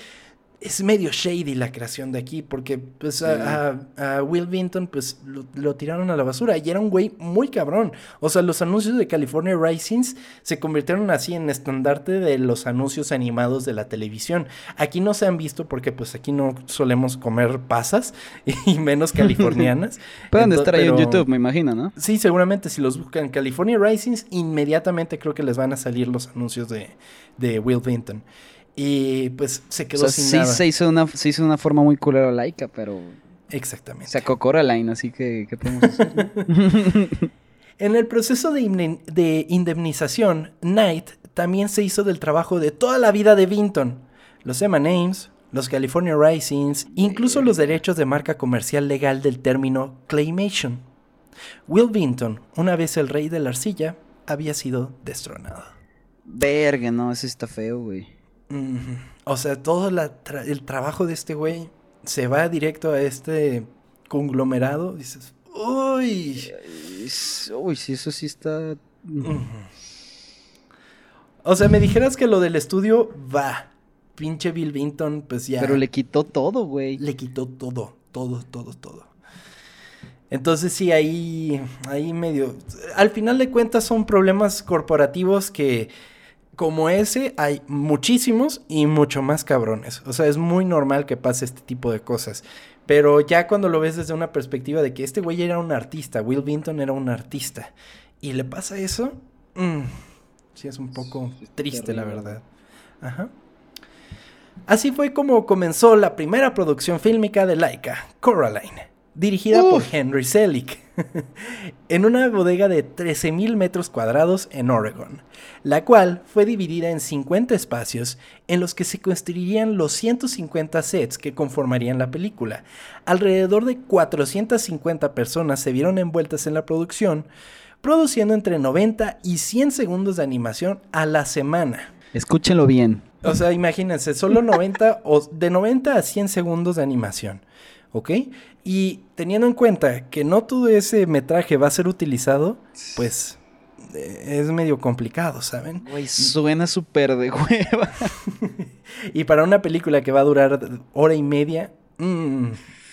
A: es medio shady la creación de aquí, porque pues a, a- a Will Vinton pues lo, lo tiraron a la basura y era un güey muy cabrón. O sea, los anuncios de California Risings se convirtieron así en estandarte de los anuncios animados de la televisión. Aquí no se han visto porque pues aquí no solemos comer pasas y menos californianas.
B: Pueden estar ahí en YouTube, me imagino, ¿no?
A: Sí, seguramente si los buscan California Risings, inmediatamente creo que les van a salir los anuncios de, de Will Vinton. Y pues se
B: O
A: quedó
B: sea,
A: sin
B: sí
A: nada.
B: se hizo, una, se hizo una forma muy culera laica, pero
A: Exactamente.
B: sacó Coraline, así que ¿qué podemos hacer?
A: En el proceso de, indemn- de indemnización, Knight también se hizo del trabajo de toda la vida de Vinton. Los M&M's, los California Risings, incluso los derechos de marca comercial legal del término claymation. Will Vinton, una vez el rey de la arcilla, había sido destronado.
B: Verga, no, ese está feo, güey.
A: O sea, todo la tra- el trabajo de este güey se va directo a este conglomerado. Dices, uy.
B: Uy, sí, eso sí está...
A: O sea, me dijeras que lo del estudio va. Pinche Bill Vinton, pues ya.
B: Pero le quitó todo, güey.
A: le quitó todo, todo, todo, todo. Entonces sí, ahí, ahí medio... Al final de cuentas son problemas corporativos que, como ese, hay muchísimos y mucho más cabrones. O sea, es muy normal que pase este tipo de cosas. Pero ya cuando lo ves desde una perspectiva de que este güey era un artista, Will Vinton era un artista, y le pasa eso, mm, sí es un poco
B: es
A: triste, la verdad. Ajá. Así fue como comenzó la primera producción fílmica de Laika, Coraline, dirigida por. Henry Selick, en una bodega de 13.000 metros cuadrados en Oregon, la cual fue dividida en 50 espacios en los que se construirían los 150 sets que conformarían la película. Alrededor de 450 personas se vieron envueltas en la producción, produciendo entre 90 y 100 segundos de animación a la semana.
B: Escúchenlo bien.
A: O sea, imagínense, solo 90 o de 90 a 100 segundos de animación, ¿ok? Y teniendo en cuenta que no todo ese metraje va a ser utilizado, pues eh, es medio complicado, ¿saben?
B: Güey, suena súper de hueva.
A: Y para una película que va a durar hora y media, mm,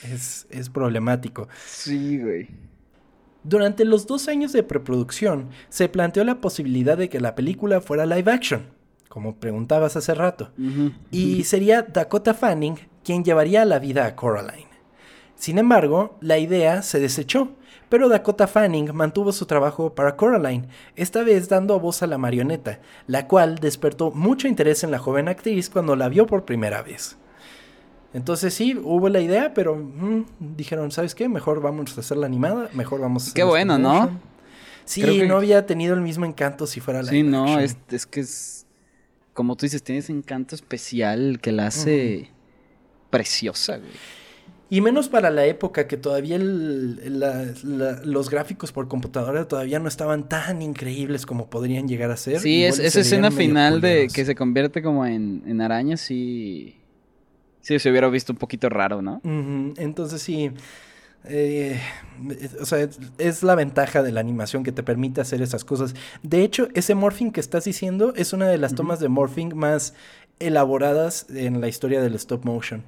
A: es, es problemático.
B: Sí, güey.
A: Durante los dos años de preproducción, se planteó la posibilidad de que la película fuera live action, como preguntabas hace rato. Y sería Dakota Fanning quien llevaría la vida a Coraline. Sin embargo, la idea se desechó, pero Dakota Fanning mantuvo su trabajo para Coraline, esta vez dando voz a la marioneta, la cual despertó mucho interés en la joven actriz cuando la vio por primera vez. Entonces sí, hubo la idea, pero mm, dijeron, ¿sabes qué? Mejor vamos a hacer la animada, mejor vamos a hacer
B: Qué bueno, ¿no?
A: Sí, no había tenido el mismo encanto si fuera la
B: Sí, no, es, es, que es, como tú dices, tiene ese encanto especial que la hace preciosa, güey.
A: Y menos para la época que todavía los gráficos por computadora todavía no estaban tan increíbles como podrían llegar a ser.
B: Sí, es, esa escena final de que se convierte como en, en arañas y... Sí, se hubiera visto un poquito raro, ¿no?
A: Entonces sí... Eh, o sea, es, la ventaja de la animación que te permite hacer esas cosas. De hecho, ese morphing que estás diciendo es una de las tomas de morphing más elaboradas en la historia del stop motion.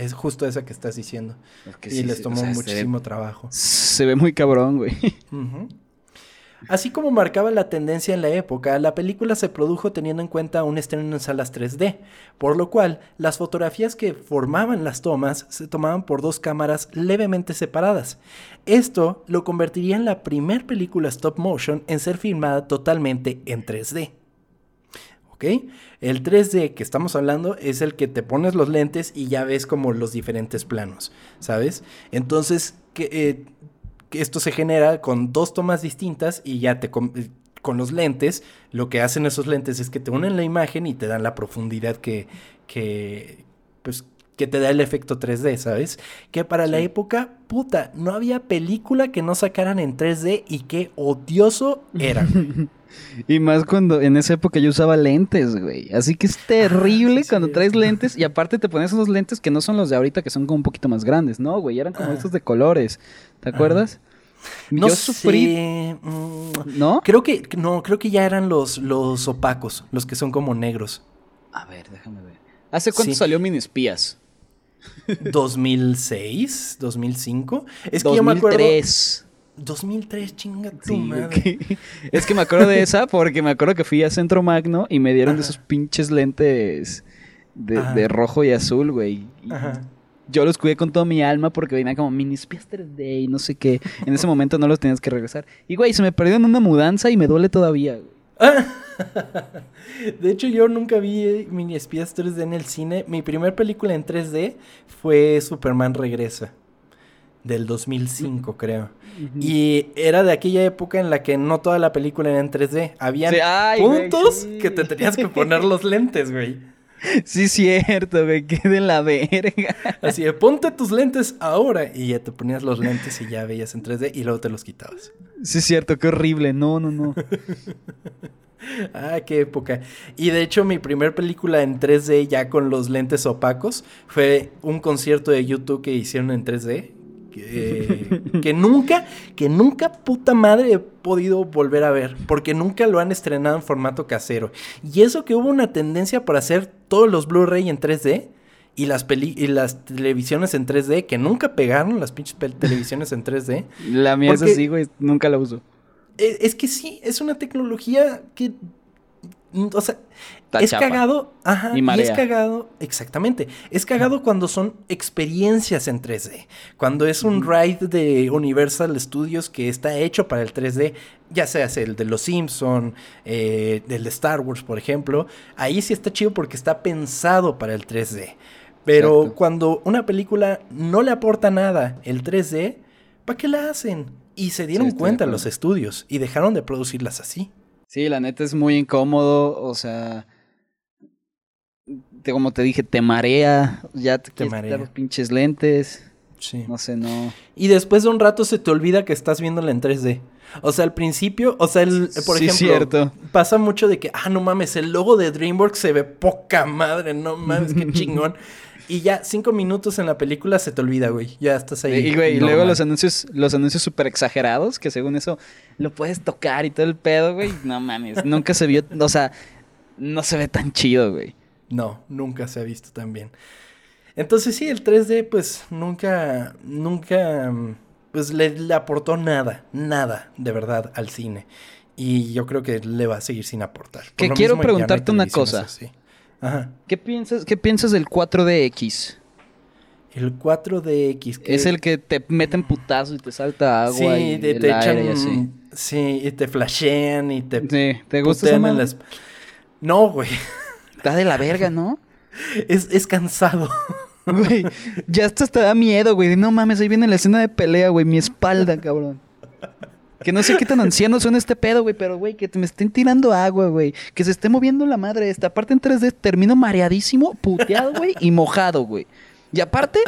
A: Es justo esa que estás diciendo. y les tomó muchísimo trabajo.
B: Se ve muy cabrón, güey.
A: Así como marcaba la tendencia en la época, la película se produjo teniendo en cuenta un estreno en salas 3D, por lo cual las fotografías que formaban las tomas se tomaban por dos cámaras levemente separadas. Esto lo convertiría en la primera película stop motion en ser filmada totalmente en 3D. ¿Ok? El 3D que estamos hablando es el que te pones los lentes y ya ves como los diferentes planos, ¿sabes? Entonces, que... Eh, esto se genera con dos tomas distintas y ya te con, los lentes, lo que hacen esos lentes es que te unen la imagen y te dan la profundidad que, que pues, que te da el efecto 3D, ¿sabes? Que para la época, puta, no había película que no sacaran en 3D y qué odioso era.
B: y más cuando en esa época yo usaba lentes, güey. Así que es ah, terrible cuando traes lentes y aparte te pones unos lentes que no son los de ahorita, que son como un poquito más grandes, ¿no, güey? Eran como estos de colores. ¿Te acuerdas?
A: No yo sufrí. Mm, ¿No? Creo que no, creo que ya eran los, los opacos, los que son como negros.
B: A ver, déjame ver. ¿Hace cuánto salió Mini Espías?
A: 2006, 2005.
B: Es que yo me acuerdo.
A: 2003, chinga tu madre.
B: Es que me acuerdo de esa porque me acuerdo que fui a Centro Magno y me dieron de esos pinches lentes de, rojo y azul, güey. Yo los cuidé con toda mi alma porque venía como mini espías 3D y no sé qué. En ese momento no los tenías que regresar. Y güey, se me perdió en una mudanza y me duele todavía,
A: De hecho, yo nunca vi Mini Espías 3D en el cine. Mi primera película en 3D fue Superman Regresa. Del 2005, creo. Y era de aquella época en la que no toda la película era en 3D. Había puntos que te tenías que poner los lentes, güey.
B: Sí, cierto, me quedé en la verga.
A: Así de, ponte tus lentes ahora. Y ya te ponías los lentes y ya veías en 3D y luego te los quitabas.
B: Sí, cierto, qué horrible. No, no, no.
A: ah, qué época. Y de hecho, mi primer película en 3D ya con los lentes opacos fue un concierto de YouTube que hicieron en 3D. Que, nunca, que nunca puta madre he podido volver a ver, porque nunca lo han estrenado en formato casero. Y eso que hubo una tendencia para hacer todos los Blu-ray en 3D y las, y las televisiones en 3D, que nunca pegaron las pinches televisiones en 3D.
B: La mía es así, güey, nunca la uso.
A: E, es que sí, es una tecnología que. O sea, es cagado. Ajá. Y, es cagado. Exactamente. Es cagado cuando son experiencias en 3D. Cuando es un ride de Universal Studios que está hecho para el 3D. Ya sea el de Los Simpson, eh, del de Star Wars, por ejemplo. Ahí sí está chido porque está pensado para el 3D. Pero cuando una película no le aporta nada el 3D, ¿para qué la hacen? Y se dieron cuenta los estudios y dejaron de producirlas así.
B: Sí, la neta es muy incómodo, o sea, como te dije, te marea, ya te, te marea. los pinches lentes. Sí. No sé, no.
A: Y después de un rato se te olvida que estás viéndola en 3D. O sea, al principio, o sea, el, por sí, ejemplo, cierto. pasa mucho de que, ah, no mames, el logo de DreamWorks se ve poca madre, no mames, qué chingón. Y ya cinco minutos en la película se te olvida, güey. Ya estás ahí.
B: Y, güey, y luego los anuncios, los anuncios súper exagerados, que según eso lo puedes tocar y todo el pedo, güey. No mames, nunca se vio, o sea, no se ve tan chido, güey.
A: No, nunca se ha visto tan bien. Entonces sí, el 3D pues nunca, nunca, pues le, aportó nada, nada de verdad al cine. Y yo creo que le va a seguir sin aportar.
B: que quiero preguntarte una cosa. Ajá. ¿Qué piensas, ¿Qué piensas del 4DX?
A: El 4DX. que-
B: Es el que te meten putazos y te salta agua
A: Sí,
B: y
A: te,
B: el
A: te
B: aire
A: echan.
B: y así.
A: Sí, y te flashean y te.
B: Sí, ¿te gusta esa
A: en las- No, güey.
B: Está de la verga, ¿no?
A: Es, es cansado.
B: Güey, ya hasta te da miedo, güey. No mames, ahí viene la escena de pelea, güey. Mi espalda, cabrón. Que no sé qué tan anciano son este pedo, güey, pero, güey, que te me estén tirando agua, güey. Que se esté moviendo la madre esta. Aparte en 3D termino mareadísimo, puteado, güey, y mojado, güey. Y aparte,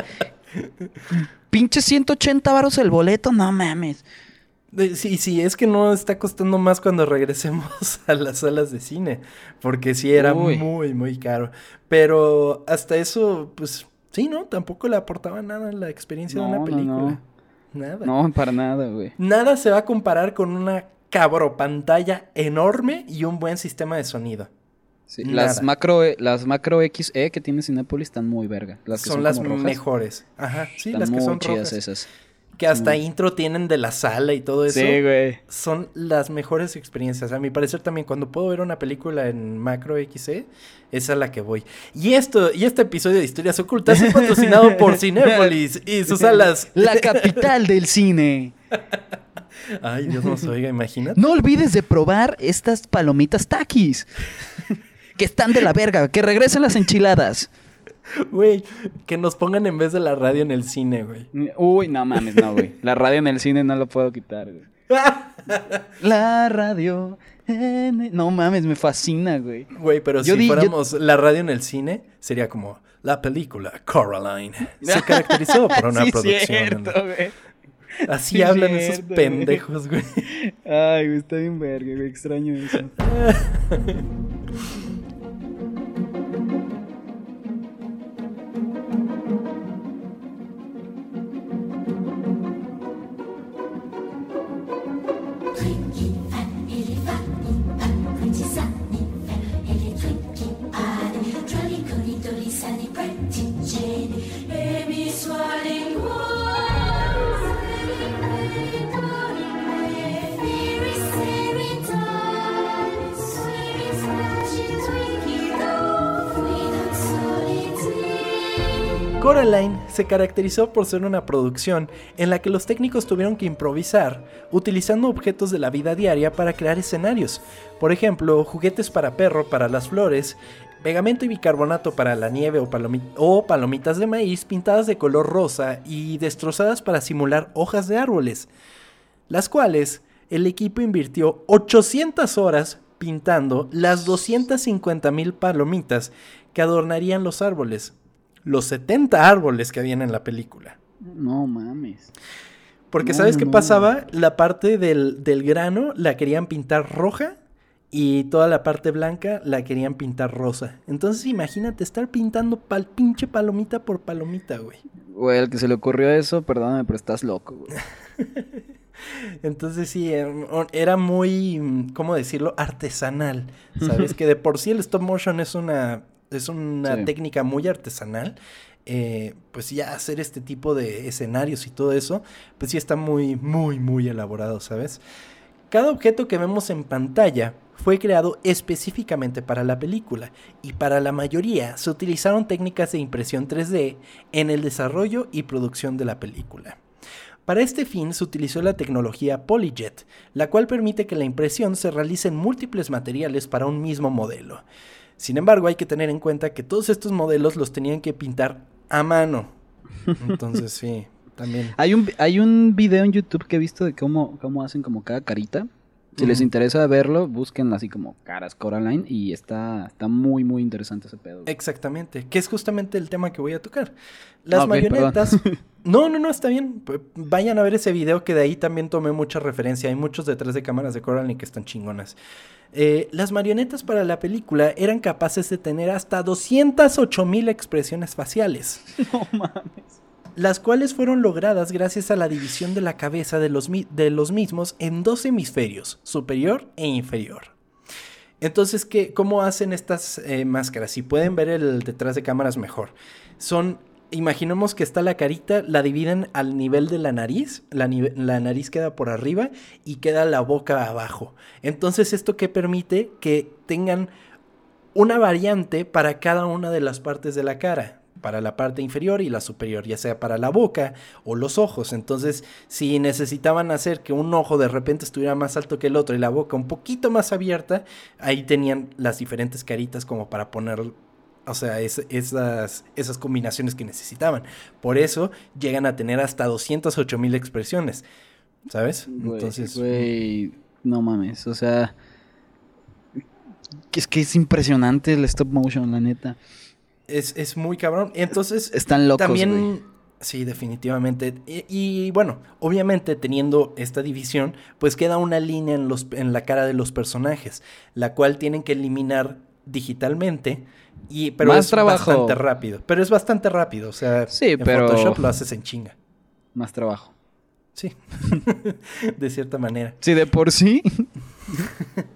B: pinche 180 varos el boleto, no mames.
A: Sí, sí, es que no está costando más cuando regresemos a las salas de cine, porque sí era
B: Uy.
A: muy, muy caro. Pero hasta eso, pues sí, ¿no? Tampoco le aportaba nada a la experiencia de una
B: no,
A: película.
B: no.
A: Nada.
B: No, para nada, güey.
A: Nada se va a comparar con una cabropantalla enorme y un buen sistema de sonido.
B: Sí, las macro, las macro XE que tiene Cinépolis están muy verga. Las que
A: son,
B: son,
A: las mejores. Ajá, sí,
B: están
A: las que
B: muy
A: son rojas.
B: esas.
A: Que hasta
B: muy-
A: intro tienen de la sala y todo eso.
B: Sí, güey.
A: son las mejores experiencias. A mi parecer también cuando puedo ver una película en Macro XE, es a la que voy. Y esto y este episodio de Historias Ocultas es patrocinado por Cinépolis y sus salas.
B: La capital del cine.
A: Ay, Dios nos oiga, imagínate.
B: No olvides de probar estas palomitas taquis. Que están de la verga. Que regresen las enchiladas.
A: Güey, que nos pongan en vez de la radio en el cine, güey.
B: Uy, no mames, no, güey. La radio en el cine no lo puedo quitar, güey. La radio. en el- No mames, me fascina, güey.
A: Güey, pero
B: Yo
A: si
B: di- yo-
A: fuéramos la radio en el cine, sería como la película Coraline. Se caracterizó por una
B: Sí,
A: producción.
B: cierto, güey.
A: Así
B: Sí,
A: hablan esos
B: cierto,
A: pendejos, güey.
B: Ay, güey, está bien verga, güey. Extraño eso.
A: Coraline se caracterizó por ser una producción en la que los técnicos tuvieron que improvisar utilizando objetos de la vida diaria para crear escenarios. Por ejemplo, juguetes para perro para las flores, pegamento y bicarbonato para la nieve o, o palomitas de maíz pintadas de color rosa y destrozadas para simular hojas de árboles, las cuales el equipo invirtió 800 horas pintando las 250 mil palomitas que adornarían los árboles los 70 árboles que habían en la película.
B: No mames.
A: Porque
B: No,
A: ¿sabes qué
B: no.
A: pasaba? La parte del, del grano la querían pintar roja y toda la parte blanca la querían pintar rosa. Entonces imagínate estar pintando pal pinche palomita por palomita, güey.
B: Güey, al que se le ocurrió eso, perdóname, pero estás loco, güey.
A: Entonces sí, o- era muy, ¿cómo decirlo? Artesanal. ¿Sabes? que de por sí el stop motion es una, es una
B: Sí.
A: técnica muy artesanal. eh, pues ya hacer este tipo de escenarios y todo eso, pues sí está muy, muy, muy elaborado, ¿sabes? Cada objeto que vemos en pantalla fue creado específicamente para la película y para la mayoría se utilizaron técnicas de impresión 3D en el desarrollo y producción de la película. Para este fin se utilizó la tecnología PolyJet, la cual permite que la impresión se realice en múltiples materiales para un mismo modelo. Sin embargo, hay que tener en cuenta que todos estos modelos los tenían que pintar a mano. Entonces, sí, también.
B: Hay un, hay un video en YouTube que he visto de cómo, cómo hacen como cada carita. Si les interesa verlo, busquen así como caras Coraline y está, está muy, muy interesante ese pedo. güey.
A: Exactamente, que es justamente el tema que voy a tocar. Las
B: Ah,
A: marionetas. No, no, no, está bien. Vayan a ver ese video que de ahí también tomé mucha referencia. Hay muchos detrás de cámaras de Coraline que están chingonas. Eh, las marionetas para la película eran capaces de tener hasta 208 mil expresiones faciales.
B: No mames.
A: Las cuales fueron logradas gracias a la división de la cabeza de los, de los mismos en dos hemisferios, superior e inferior. Entonces, ¿qué, ¿cómo hacen estas eh, máscaras? Si pueden ver el detrás de cámaras mejor. Son, imaginemos que está la carita, la dividen al nivel de la nariz, la, la nariz queda por arriba y queda la boca abajo. Entonces, ¿esto qué permite? Que tengan una variante para cada una de las partes de la cara. Para la parte inferior y la superior, ya sea para la boca o los ojos. Entonces, si necesitaban hacer que un ojo de repente estuviera más alto que el otro y la boca un poquito más abierta, ahí tenían las diferentes caritas como para poner o sea, esas, esas combinaciones que necesitaban. Por eso llegan a tener hasta 208 mil expresiones. ¿Sabes?
B: Entonces. No mames. O sea. Es que es impresionante el stop motion, la neta.
A: Es, muy cabrón. Entonces.
B: Están locos.
A: También. Sí, definitivamente. Y, bueno, obviamente teniendo esta división, pues queda una línea en, los, en la cara de los personajes, la cual tienen que eliminar digitalmente y, pero es bastante rápido. Pero es bastante rápido. O sea,
B: sí,
A: en
B: pero...
A: Photoshop lo haces en chinga.
B: Más trabajo.
A: Sí. de cierta manera.
B: Sí, de por sí.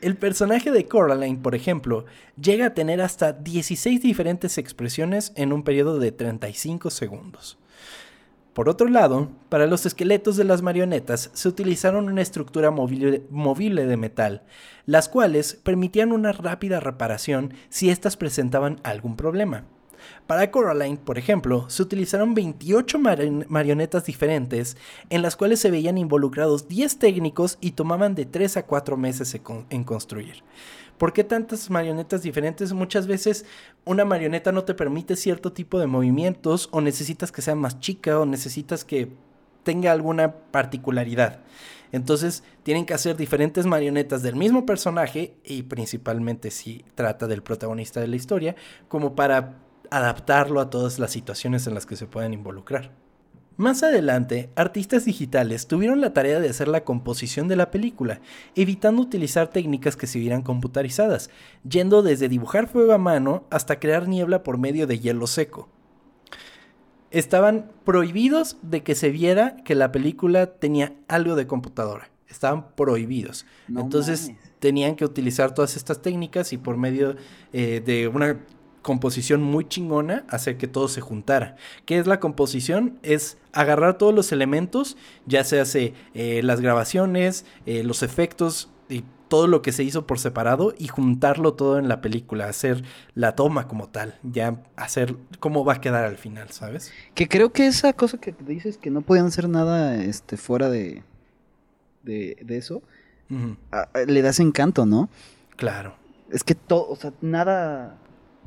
A: El personaje de Coraline, por ejemplo, llega a tener hasta 16 diferentes expresiones en un periodo de 35 segundos. Por otro lado, para los esqueletos de las marionetas se utilizaron una estructura movible, de metal, las cuales permitían una rápida reparación si éstas presentaban algún problema. Para Coraline, por ejemplo, se utilizaron 28 marionetas diferentes, en las cuales se veían involucrados 10 técnicos y tomaban de 3 a 4 meses en construir. ¿Por qué tantas marionetas diferentes? Muchas veces una marioneta no te permite cierto tipo de movimientos o necesitas que sea más chica o necesitas que tenga alguna particularidad. Entonces tienen que hacer diferentes marionetas del mismo personaje y principalmente si trata del protagonista de la historia, como para adaptarlo a todas las situaciones en las que se pueden involucrar. Más adelante, artistas digitales tuvieron la tarea de hacer la composición de la película, evitando utilizar técnicas que se vieran computarizadas, yendo desde dibujar fuego a mano hasta crear niebla por medio de hielo seco. Estaban prohibidos de que se viera que la película tenía algo de computadora. Estaban prohibidos. Entonces tenían que utilizar todas estas técnicas y por medio eh, de una composición muy chingona hacer que todo se juntara. ¿Qué es la composición? Es agarrar todos los elementos, ya se hace eh, las grabaciones, eh, los efectos y todo lo que se hizo por separado y juntarlo todo en la película, hacer la toma como tal, ya hacer cómo va a quedar al final, ¿sabes?
B: Que creo que esa cosa que dices que no podían hacer nada este, fuera de, de, eso, le das encanto, ¿no?
A: Claro.
B: Es que todo, o sea, nada,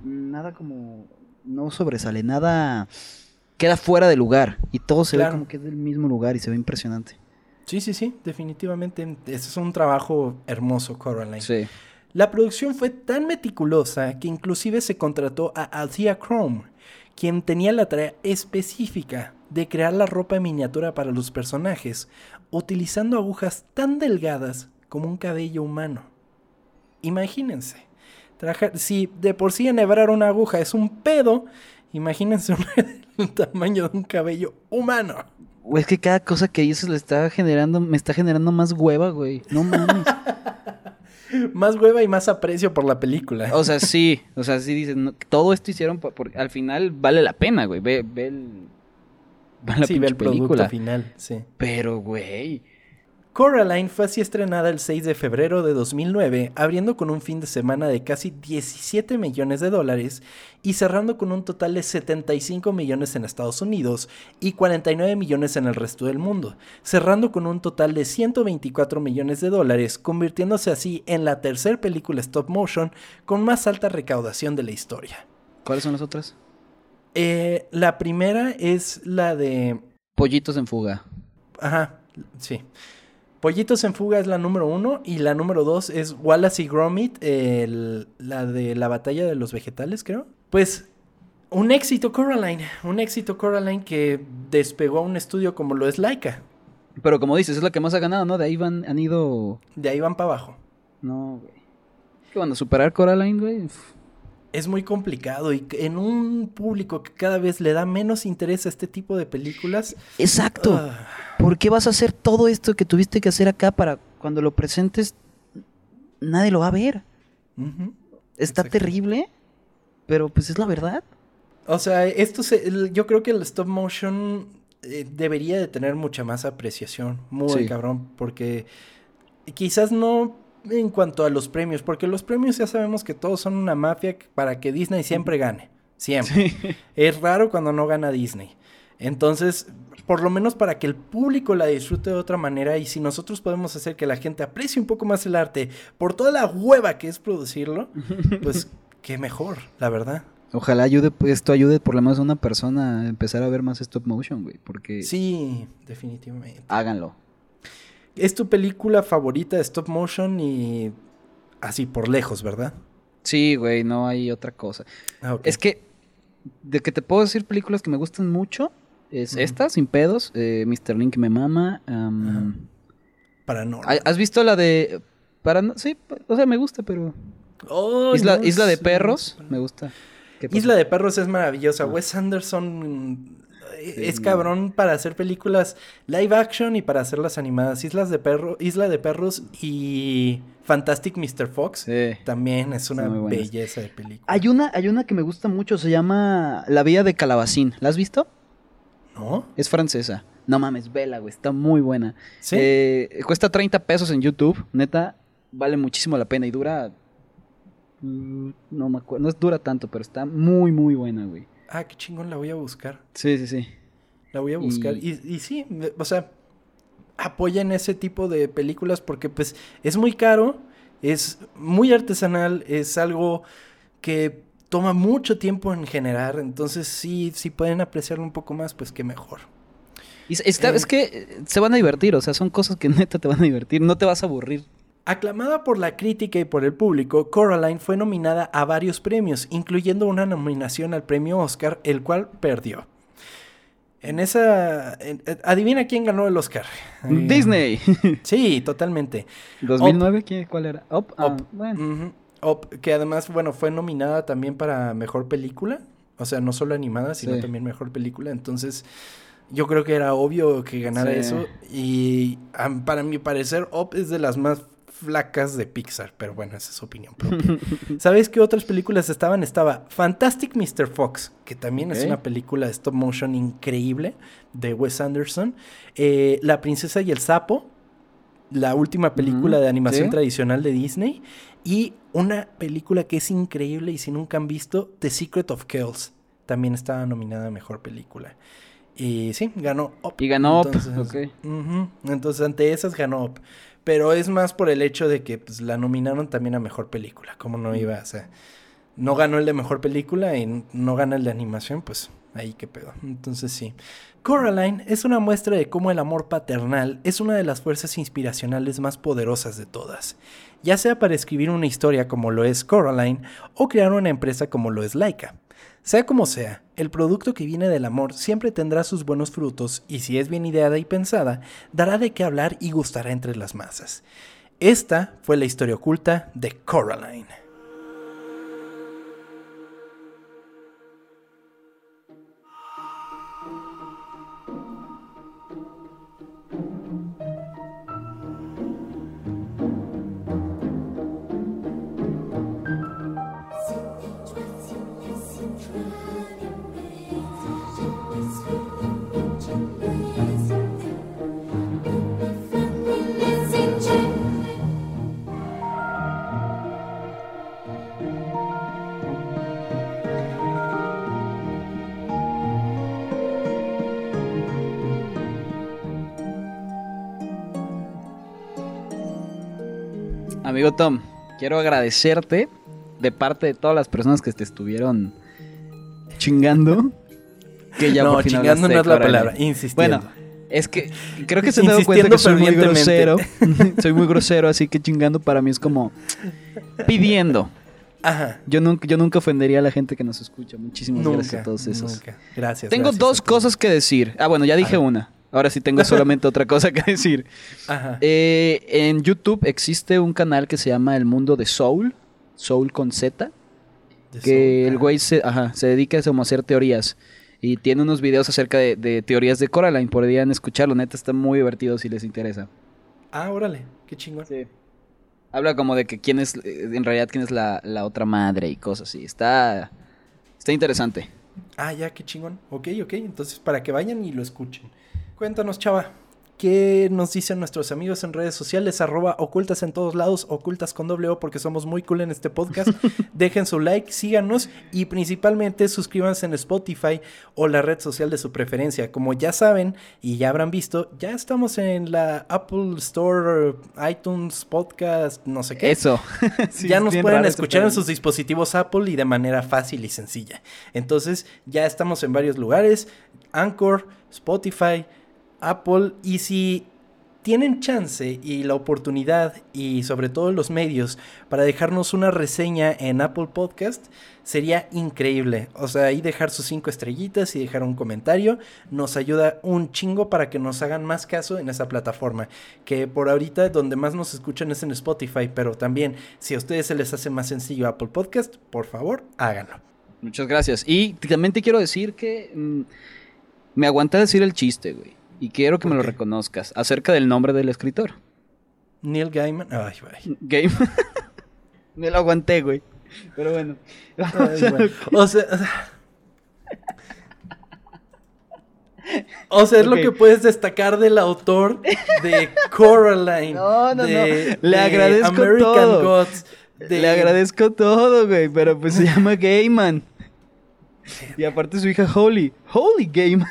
B: nada como, no sobresale, nada queda fuera de lugar y todo se ve como que es del mismo lugar y se ve impresionante.
A: Sí, sí, sí, definitivamente. Ese es un trabajo hermoso, Coraline. Sí. La producción fue tan meticulosa que inclusive se contrató a Althea Chrome, quien tenía la tarea específica de crear la ropa en miniatura para los personajes, utilizando agujas tan delgadas como un cabello humano. Imagínense, si de por sí enhebrar una aguja es un pedo, imagínense el tamaño de un cabello humano.
B: Güey, es que cada cosa que hizo le está generando, me está generando más hueva, güey. No mames.
A: más hueva y más aprecio por la película.
B: O sea, sí. O sea, sí dicen, todo esto hicieron porque al final vale la pena, güey. Ve, ve el.
A: la sí, ve el producto final, sí.
B: Pero, güey.
A: Coraline fue así estrenada el 6 de febrero de 2009, abriendo con un fin de semana de casi 17 millones de dólares y cerrando con un total de 75 millones en Estados Unidos y 49 millones en el resto del mundo, cerrando con un total de 124 millones de dólares, convirtiéndose así en la tercera película stop motion con más alta recaudación de la historia.
B: ¿Cuáles son las otras?
A: Eh, la primera es la de...
B: Pollitos en fuga.
A: Ajá, sí. Pollitos en Fuga es la número uno y la número dos es Wallace y Gromit, la de la batalla de los vegetales, creo. Pues un éxito Coraline, un éxito Coraline que despegó a un estudio como lo es Laika.
B: Pero como dices, es la que más ha ganado, ¿no? De ahí van, han ido...
A: De ahí van para abajo.
B: No, güey. ¿Qué van a superar Coraline, güey?
A: Es muy complicado y en un público que cada vez le da menos interés a este tipo de películas.
B: Exacto. Ah, ¿Por qué vas a hacer todo esto que tuviste que hacer acá para cuando lo presentes nadie lo va a ver? Está terrible, pero pues es la verdad.
A: O sea, esto yo creo que el stop motion eh, debería de tener mucha más apreciación, muy cabrón, porque quizás no en cuanto a los premios, porque los premios ya sabemos que todos son una mafia para que Disney siempre gane. Siempre. Es raro cuando no gana Disney. Entonces, por lo menos para que el público la disfrute de otra manera y si nosotros podemos hacer que la gente aprecie un poco más el arte por toda la hueva que es producirlo, pues qué mejor, la verdad.
B: Ojalá ayude, esto ayude por lo menos a una persona a empezar a ver más stop motion, güey, porque...
A: Sí, definitivamente.
B: Háganlo.
A: Es tu película favorita de stop motion y así por lejos, ¿verdad?
B: Sí, güey, no hay otra cosa. Ah, es que, de que te puedo decir películas que me gustan mucho, es esta, sin pedos, eh, Mr. Link me mama.
A: Para no.
B: ¿Has visto la de... Para sí, o sea, me gusta, pero... Oh, Isla, Isla de Perros, me gusta.
A: Isla de Perros es maravillosa. Wes Anderson es cabrón para hacer películas live action y para hacerlas animadas. Islas de Perro, Isla de Perros y Fantastic Mr. Fox también es una belleza de película.
B: Hay una, hay una que me gusta mucho, se llama La Vía de Calabacín. ¿La has visto?
A: No.
B: Es francesa. No mames, vela, güey. Está muy buena. ¿Sí? Eh, cuesta 30 pesos en YouTube. Neta, vale muchísimo la pena y dura Mm, no me acuerdo, no es dura tanto, pero está muy, muy buena, güey.
A: Ah, qué chingón, la voy a buscar.
B: Sí, sí, sí.
A: La voy a buscar. Y, y, sí, o sea, apoyen ese tipo de películas porque pues es muy caro, es muy artesanal, es algo que toma mucho tiempo en generar, entonces sí, si pueden apreciarlo un poco más, pues qué mejor.
B: Y está, es eh, que se van a divertir, o sea, son cosas que neta te van a divertir, no te vas a aburrir.
A: Aclamada por la crítica y por el público, Coraline fue nominada a varios premios, incluyendo una nominación al premio Oscar, el cual perdió. En esa... Eh, adivina quién ganó el Oscar.
B: Disney.
A: Sí, totalmente.
B: ¿2009? ¿Cuál era?
A: Op. Ah, que además, bueno, fue nominada también para Mejor Película. O sea, no solo animada, sino también Mejor Película. Entonces, yo creo que era obvio que ganara eso. Y para mi parecer, Op es de las más flacas de Pixar, pero bueno, esa es su opinión propia. ¿Sabéis qué otras películas estaban? Estaba Fantastic Mr. Fox, que también es una película de stop motion increíble de Wes Anderson. Eh, la princesa y el sapo, la última película de animación tradicional de Disney. Y una película que es increíble y si nunca han visto, The Secret of Kells. También estaba nominada a Mejor Película. Y sí, ganó Up.
B: Y ganó Up,
A: Entonces, ante esas ganó Up. Pero es más por el hecho de que pues, la nominaron también a mejor película. Como no iba, o sea, no ganó el de mejor película y no gana el de animación, pues ahí qué pedo. Entonces sí. Coraline es una muestra de cómo el amor paternal es una de las fuerzas inspiracionales más poderosas de todas, ya sea para escribir una historia como lo es Coraline o crear una empresa como lo es Laika. Sea como sea, el producto que viene del amor siempre tendrá sus buenos frutos y si es bien ideada y pensada, dará de qué hablar y gustará entre las masas. Esta fue la historia oculta de Coraline.
B: Amigo Tom, quiero agradecerte de parte de todas las personas que te estuvieron chingando.
A: Que ya no, chingando no es la palabra, insistiendo. Bueno,
B: es que creo que se han dado cuenta que soy muy grosero. soy muy grosero, así que chingando para mí es como pidiendo. Ajá. Yo nunca, yo nunca ofendería a la gente que nos escucha. Muchísimas gracias a todos esos.
A: Gracias.
B: Tengo dos cosas que decir. Ah, bueno, ya dije una. Ahora sí tengo solamente otra cosa que decir. Ajá. Eh, en YouTube existe un canal que se llama El Mundo de Soul. Soul con Z. que el güey se, se dedica a hacer teorías. Y tiene unos videos acerca de, teorías de Coraline. Podrían escucharlo, neta, está muy divertido si les interesa.
A: Ah, órale, qué chingón.
B: Sí. Habla como de que quién es, eh, en realidad, quién es la, la otra madre y cosas así. Está, está interesante.
A: Ah, ya, qué chingón. Ok, ok. Entonces, para que vayan y lo escuchen. Cuéntanos, chava, qué nos dicen nuestros amigos en redes sociales, arroba ocultas en todos lados, ocultas con doble O porque somos muy cool en este podcast. Dejen su like, síganos y principalmente suscríbanse en Spotify o la red social de su preferencia. Como ya saben y ya habrán visto, ya estamos en la Apple Store, iTunes, Podcast, no sé qué.
B: Eso.
A: Sí, ya nos pueden escuchar en sus dispositivos Apple y de manera fácil y sencilla. Entonces ya estamos en varios lugares, Anchor, Spotify, Apple y si tienen chance y la oportunidad y sobre todo los medios para dejarnos una reseña en Apple Podcast, sería increíble. O sea, ahí dejar sus cinco estrellitas y dejar un comentario nos ayuda un chingo para que nos hagan más caso en esa plataforma. Que por ahorita donde más nos escuchan es en Spotify, pero también si a ustedes se les hace más sencillo Apple Podcast, por favor, háganlo.
B: Muchas gracias. Y también te quiero decir que mm, me aguanta decir el chiste, güey. Y quiero que me lo reconozcas. Acerca del nombre del escritor.
A: Neil Gaiman. Ay, güey.
B: Gaiman. me lo aguanté, güey. Pero bueno.
A: Ay, bueno. O sea. O sea, es lo que puedes destacar del autor de Coraline.
B: No, no, no.
A: de-
B: Le
A: de
B: agradezco
A: American
B: todo.
A: Gods. de-
B: Le agradezco todo, güey. Pero pues se llama Gaiman. Y aparte su hija Holly. Holy Gaiman.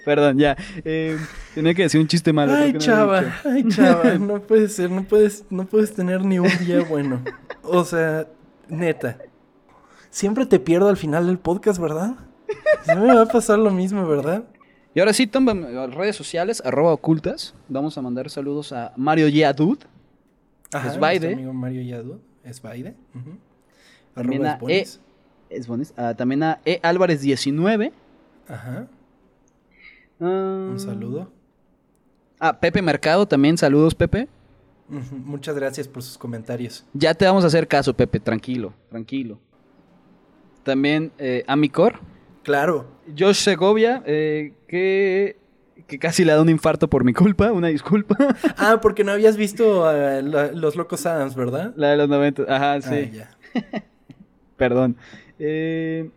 B: Perdón, ya. Eh, tenía que decir un chiste malo.
A: Ay,
B: no
A: chava, ay, chava, no puede ser, no puedes, no puedes tener ni un día bueno. O sea, neta. Siempre te pierdo al final del podcast, ¿verdad? Se me va a pasar lo mismo, ¿verdad?
B: Y ahora sí, a redes sociales, arroba ocultas. Vamos a mandar saludos a Mario Yadud.
A: Ajá,
B: Esbaide.
A: nuestro amigo Mario Yadu, Esbaide. ujú.
B: También
A: Arroba
B: a. Es bonito. Ah, también a E. Álvarez 19.
A: Ajá,
B: Ah,
A: un saludo.
B: Ah, Pepe Mercado también. Saludos, Pepe.
A: Muchas gracias por sus comentarios.
B: Ya te vamos a hacer caso, Pepe. Tranquilo, tranquilo. También eh, Amicor.
A: Claro,
B: Josh Segovia, eh, que, que casi le da un infarto por mi culpa. Una disculpa.
A: Ah, porque no habías visto a la- Los Locos Adams, ¿verdad?
B: La de los 90. Ajá, sí.
A: Ah, ya.
B: Perdón. Eh,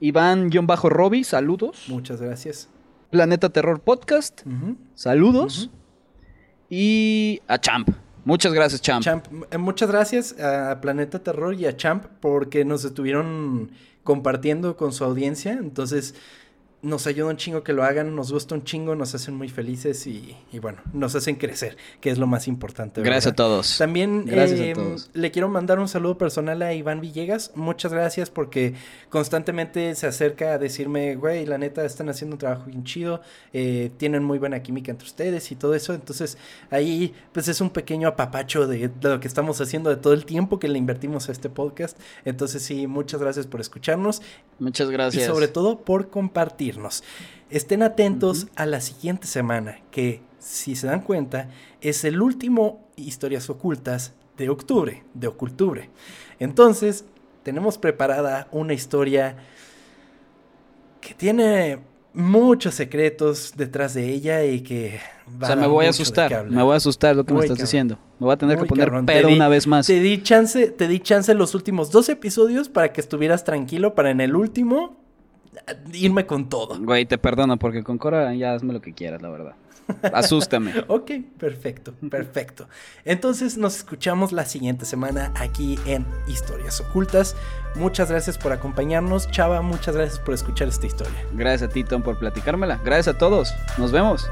B: Iván-Roby, saludos.
A: Muchas gracias.
B: Planeta Terror Podcast, saludos. Y a Champ. Muchas gracias, Champ.
A: Champ, eh, muchas gracias a Planeta Terror y a Champ porque nos estuvieron compartiendo con su audiencia. Entonces, nos ayuda un chingo que lo hagan, nos gusta un chingo, nos hacen muy felices y, y bueno, nos hacen crecer, que es lo más importante.
B: Gracias a todos.
A: También
B: Gracias a
A: eh,
B: todos.
A: le quiero mandar un saludo personal a Iván Villegas. Muchas gracias porque constantemente se acerca a decirme, güey, la neta están haciendo un trabajo bien chido, eh, tienen muy buena química entre ustedes y todo eso. Entonces ahí pues es un pequeño apapacho de, de lo que estamos haciendo, de todo el tiempo que le invertimos a este podcast. Entonces sí, muchas gracias por escucharnos
B: Muchas gracias.
A: y sobre todo por Estén atentos a la siguiente semana, que si se dan cuenta, es el último Historias Ocultas de octubre, de Ocultubre. Entonces, tenemos preparada una historia que tiene muchos secretos detrás de ella y que va
B: o sea, me voy a asustar. Me voy a asustar lo que me estás
A: cabrón.
B: diciendo. Me voy a tener
A: Muy
B: que poner
A: cabrón.
B: Pedo
A: di-
B: una vez más.
A: Te di chance, te di chance los últimos dos episodios para que estuvieras tranquilo para en el último irme con todo.
B: Güey, te perdono porque con Cora ya hazme lo que quieras, la verdad. Asústame.
A: Ok, perfecto, perfecto. Entonces nos escuchamos la siguiente semana aquí en Historias Ocultas. Muchas gracias por acompañarnos. Chava, muchas gracias por escuchar esta historia.
B: Gracias a ti, Tom, por platicármela. Gracias a todos. Nos vemos.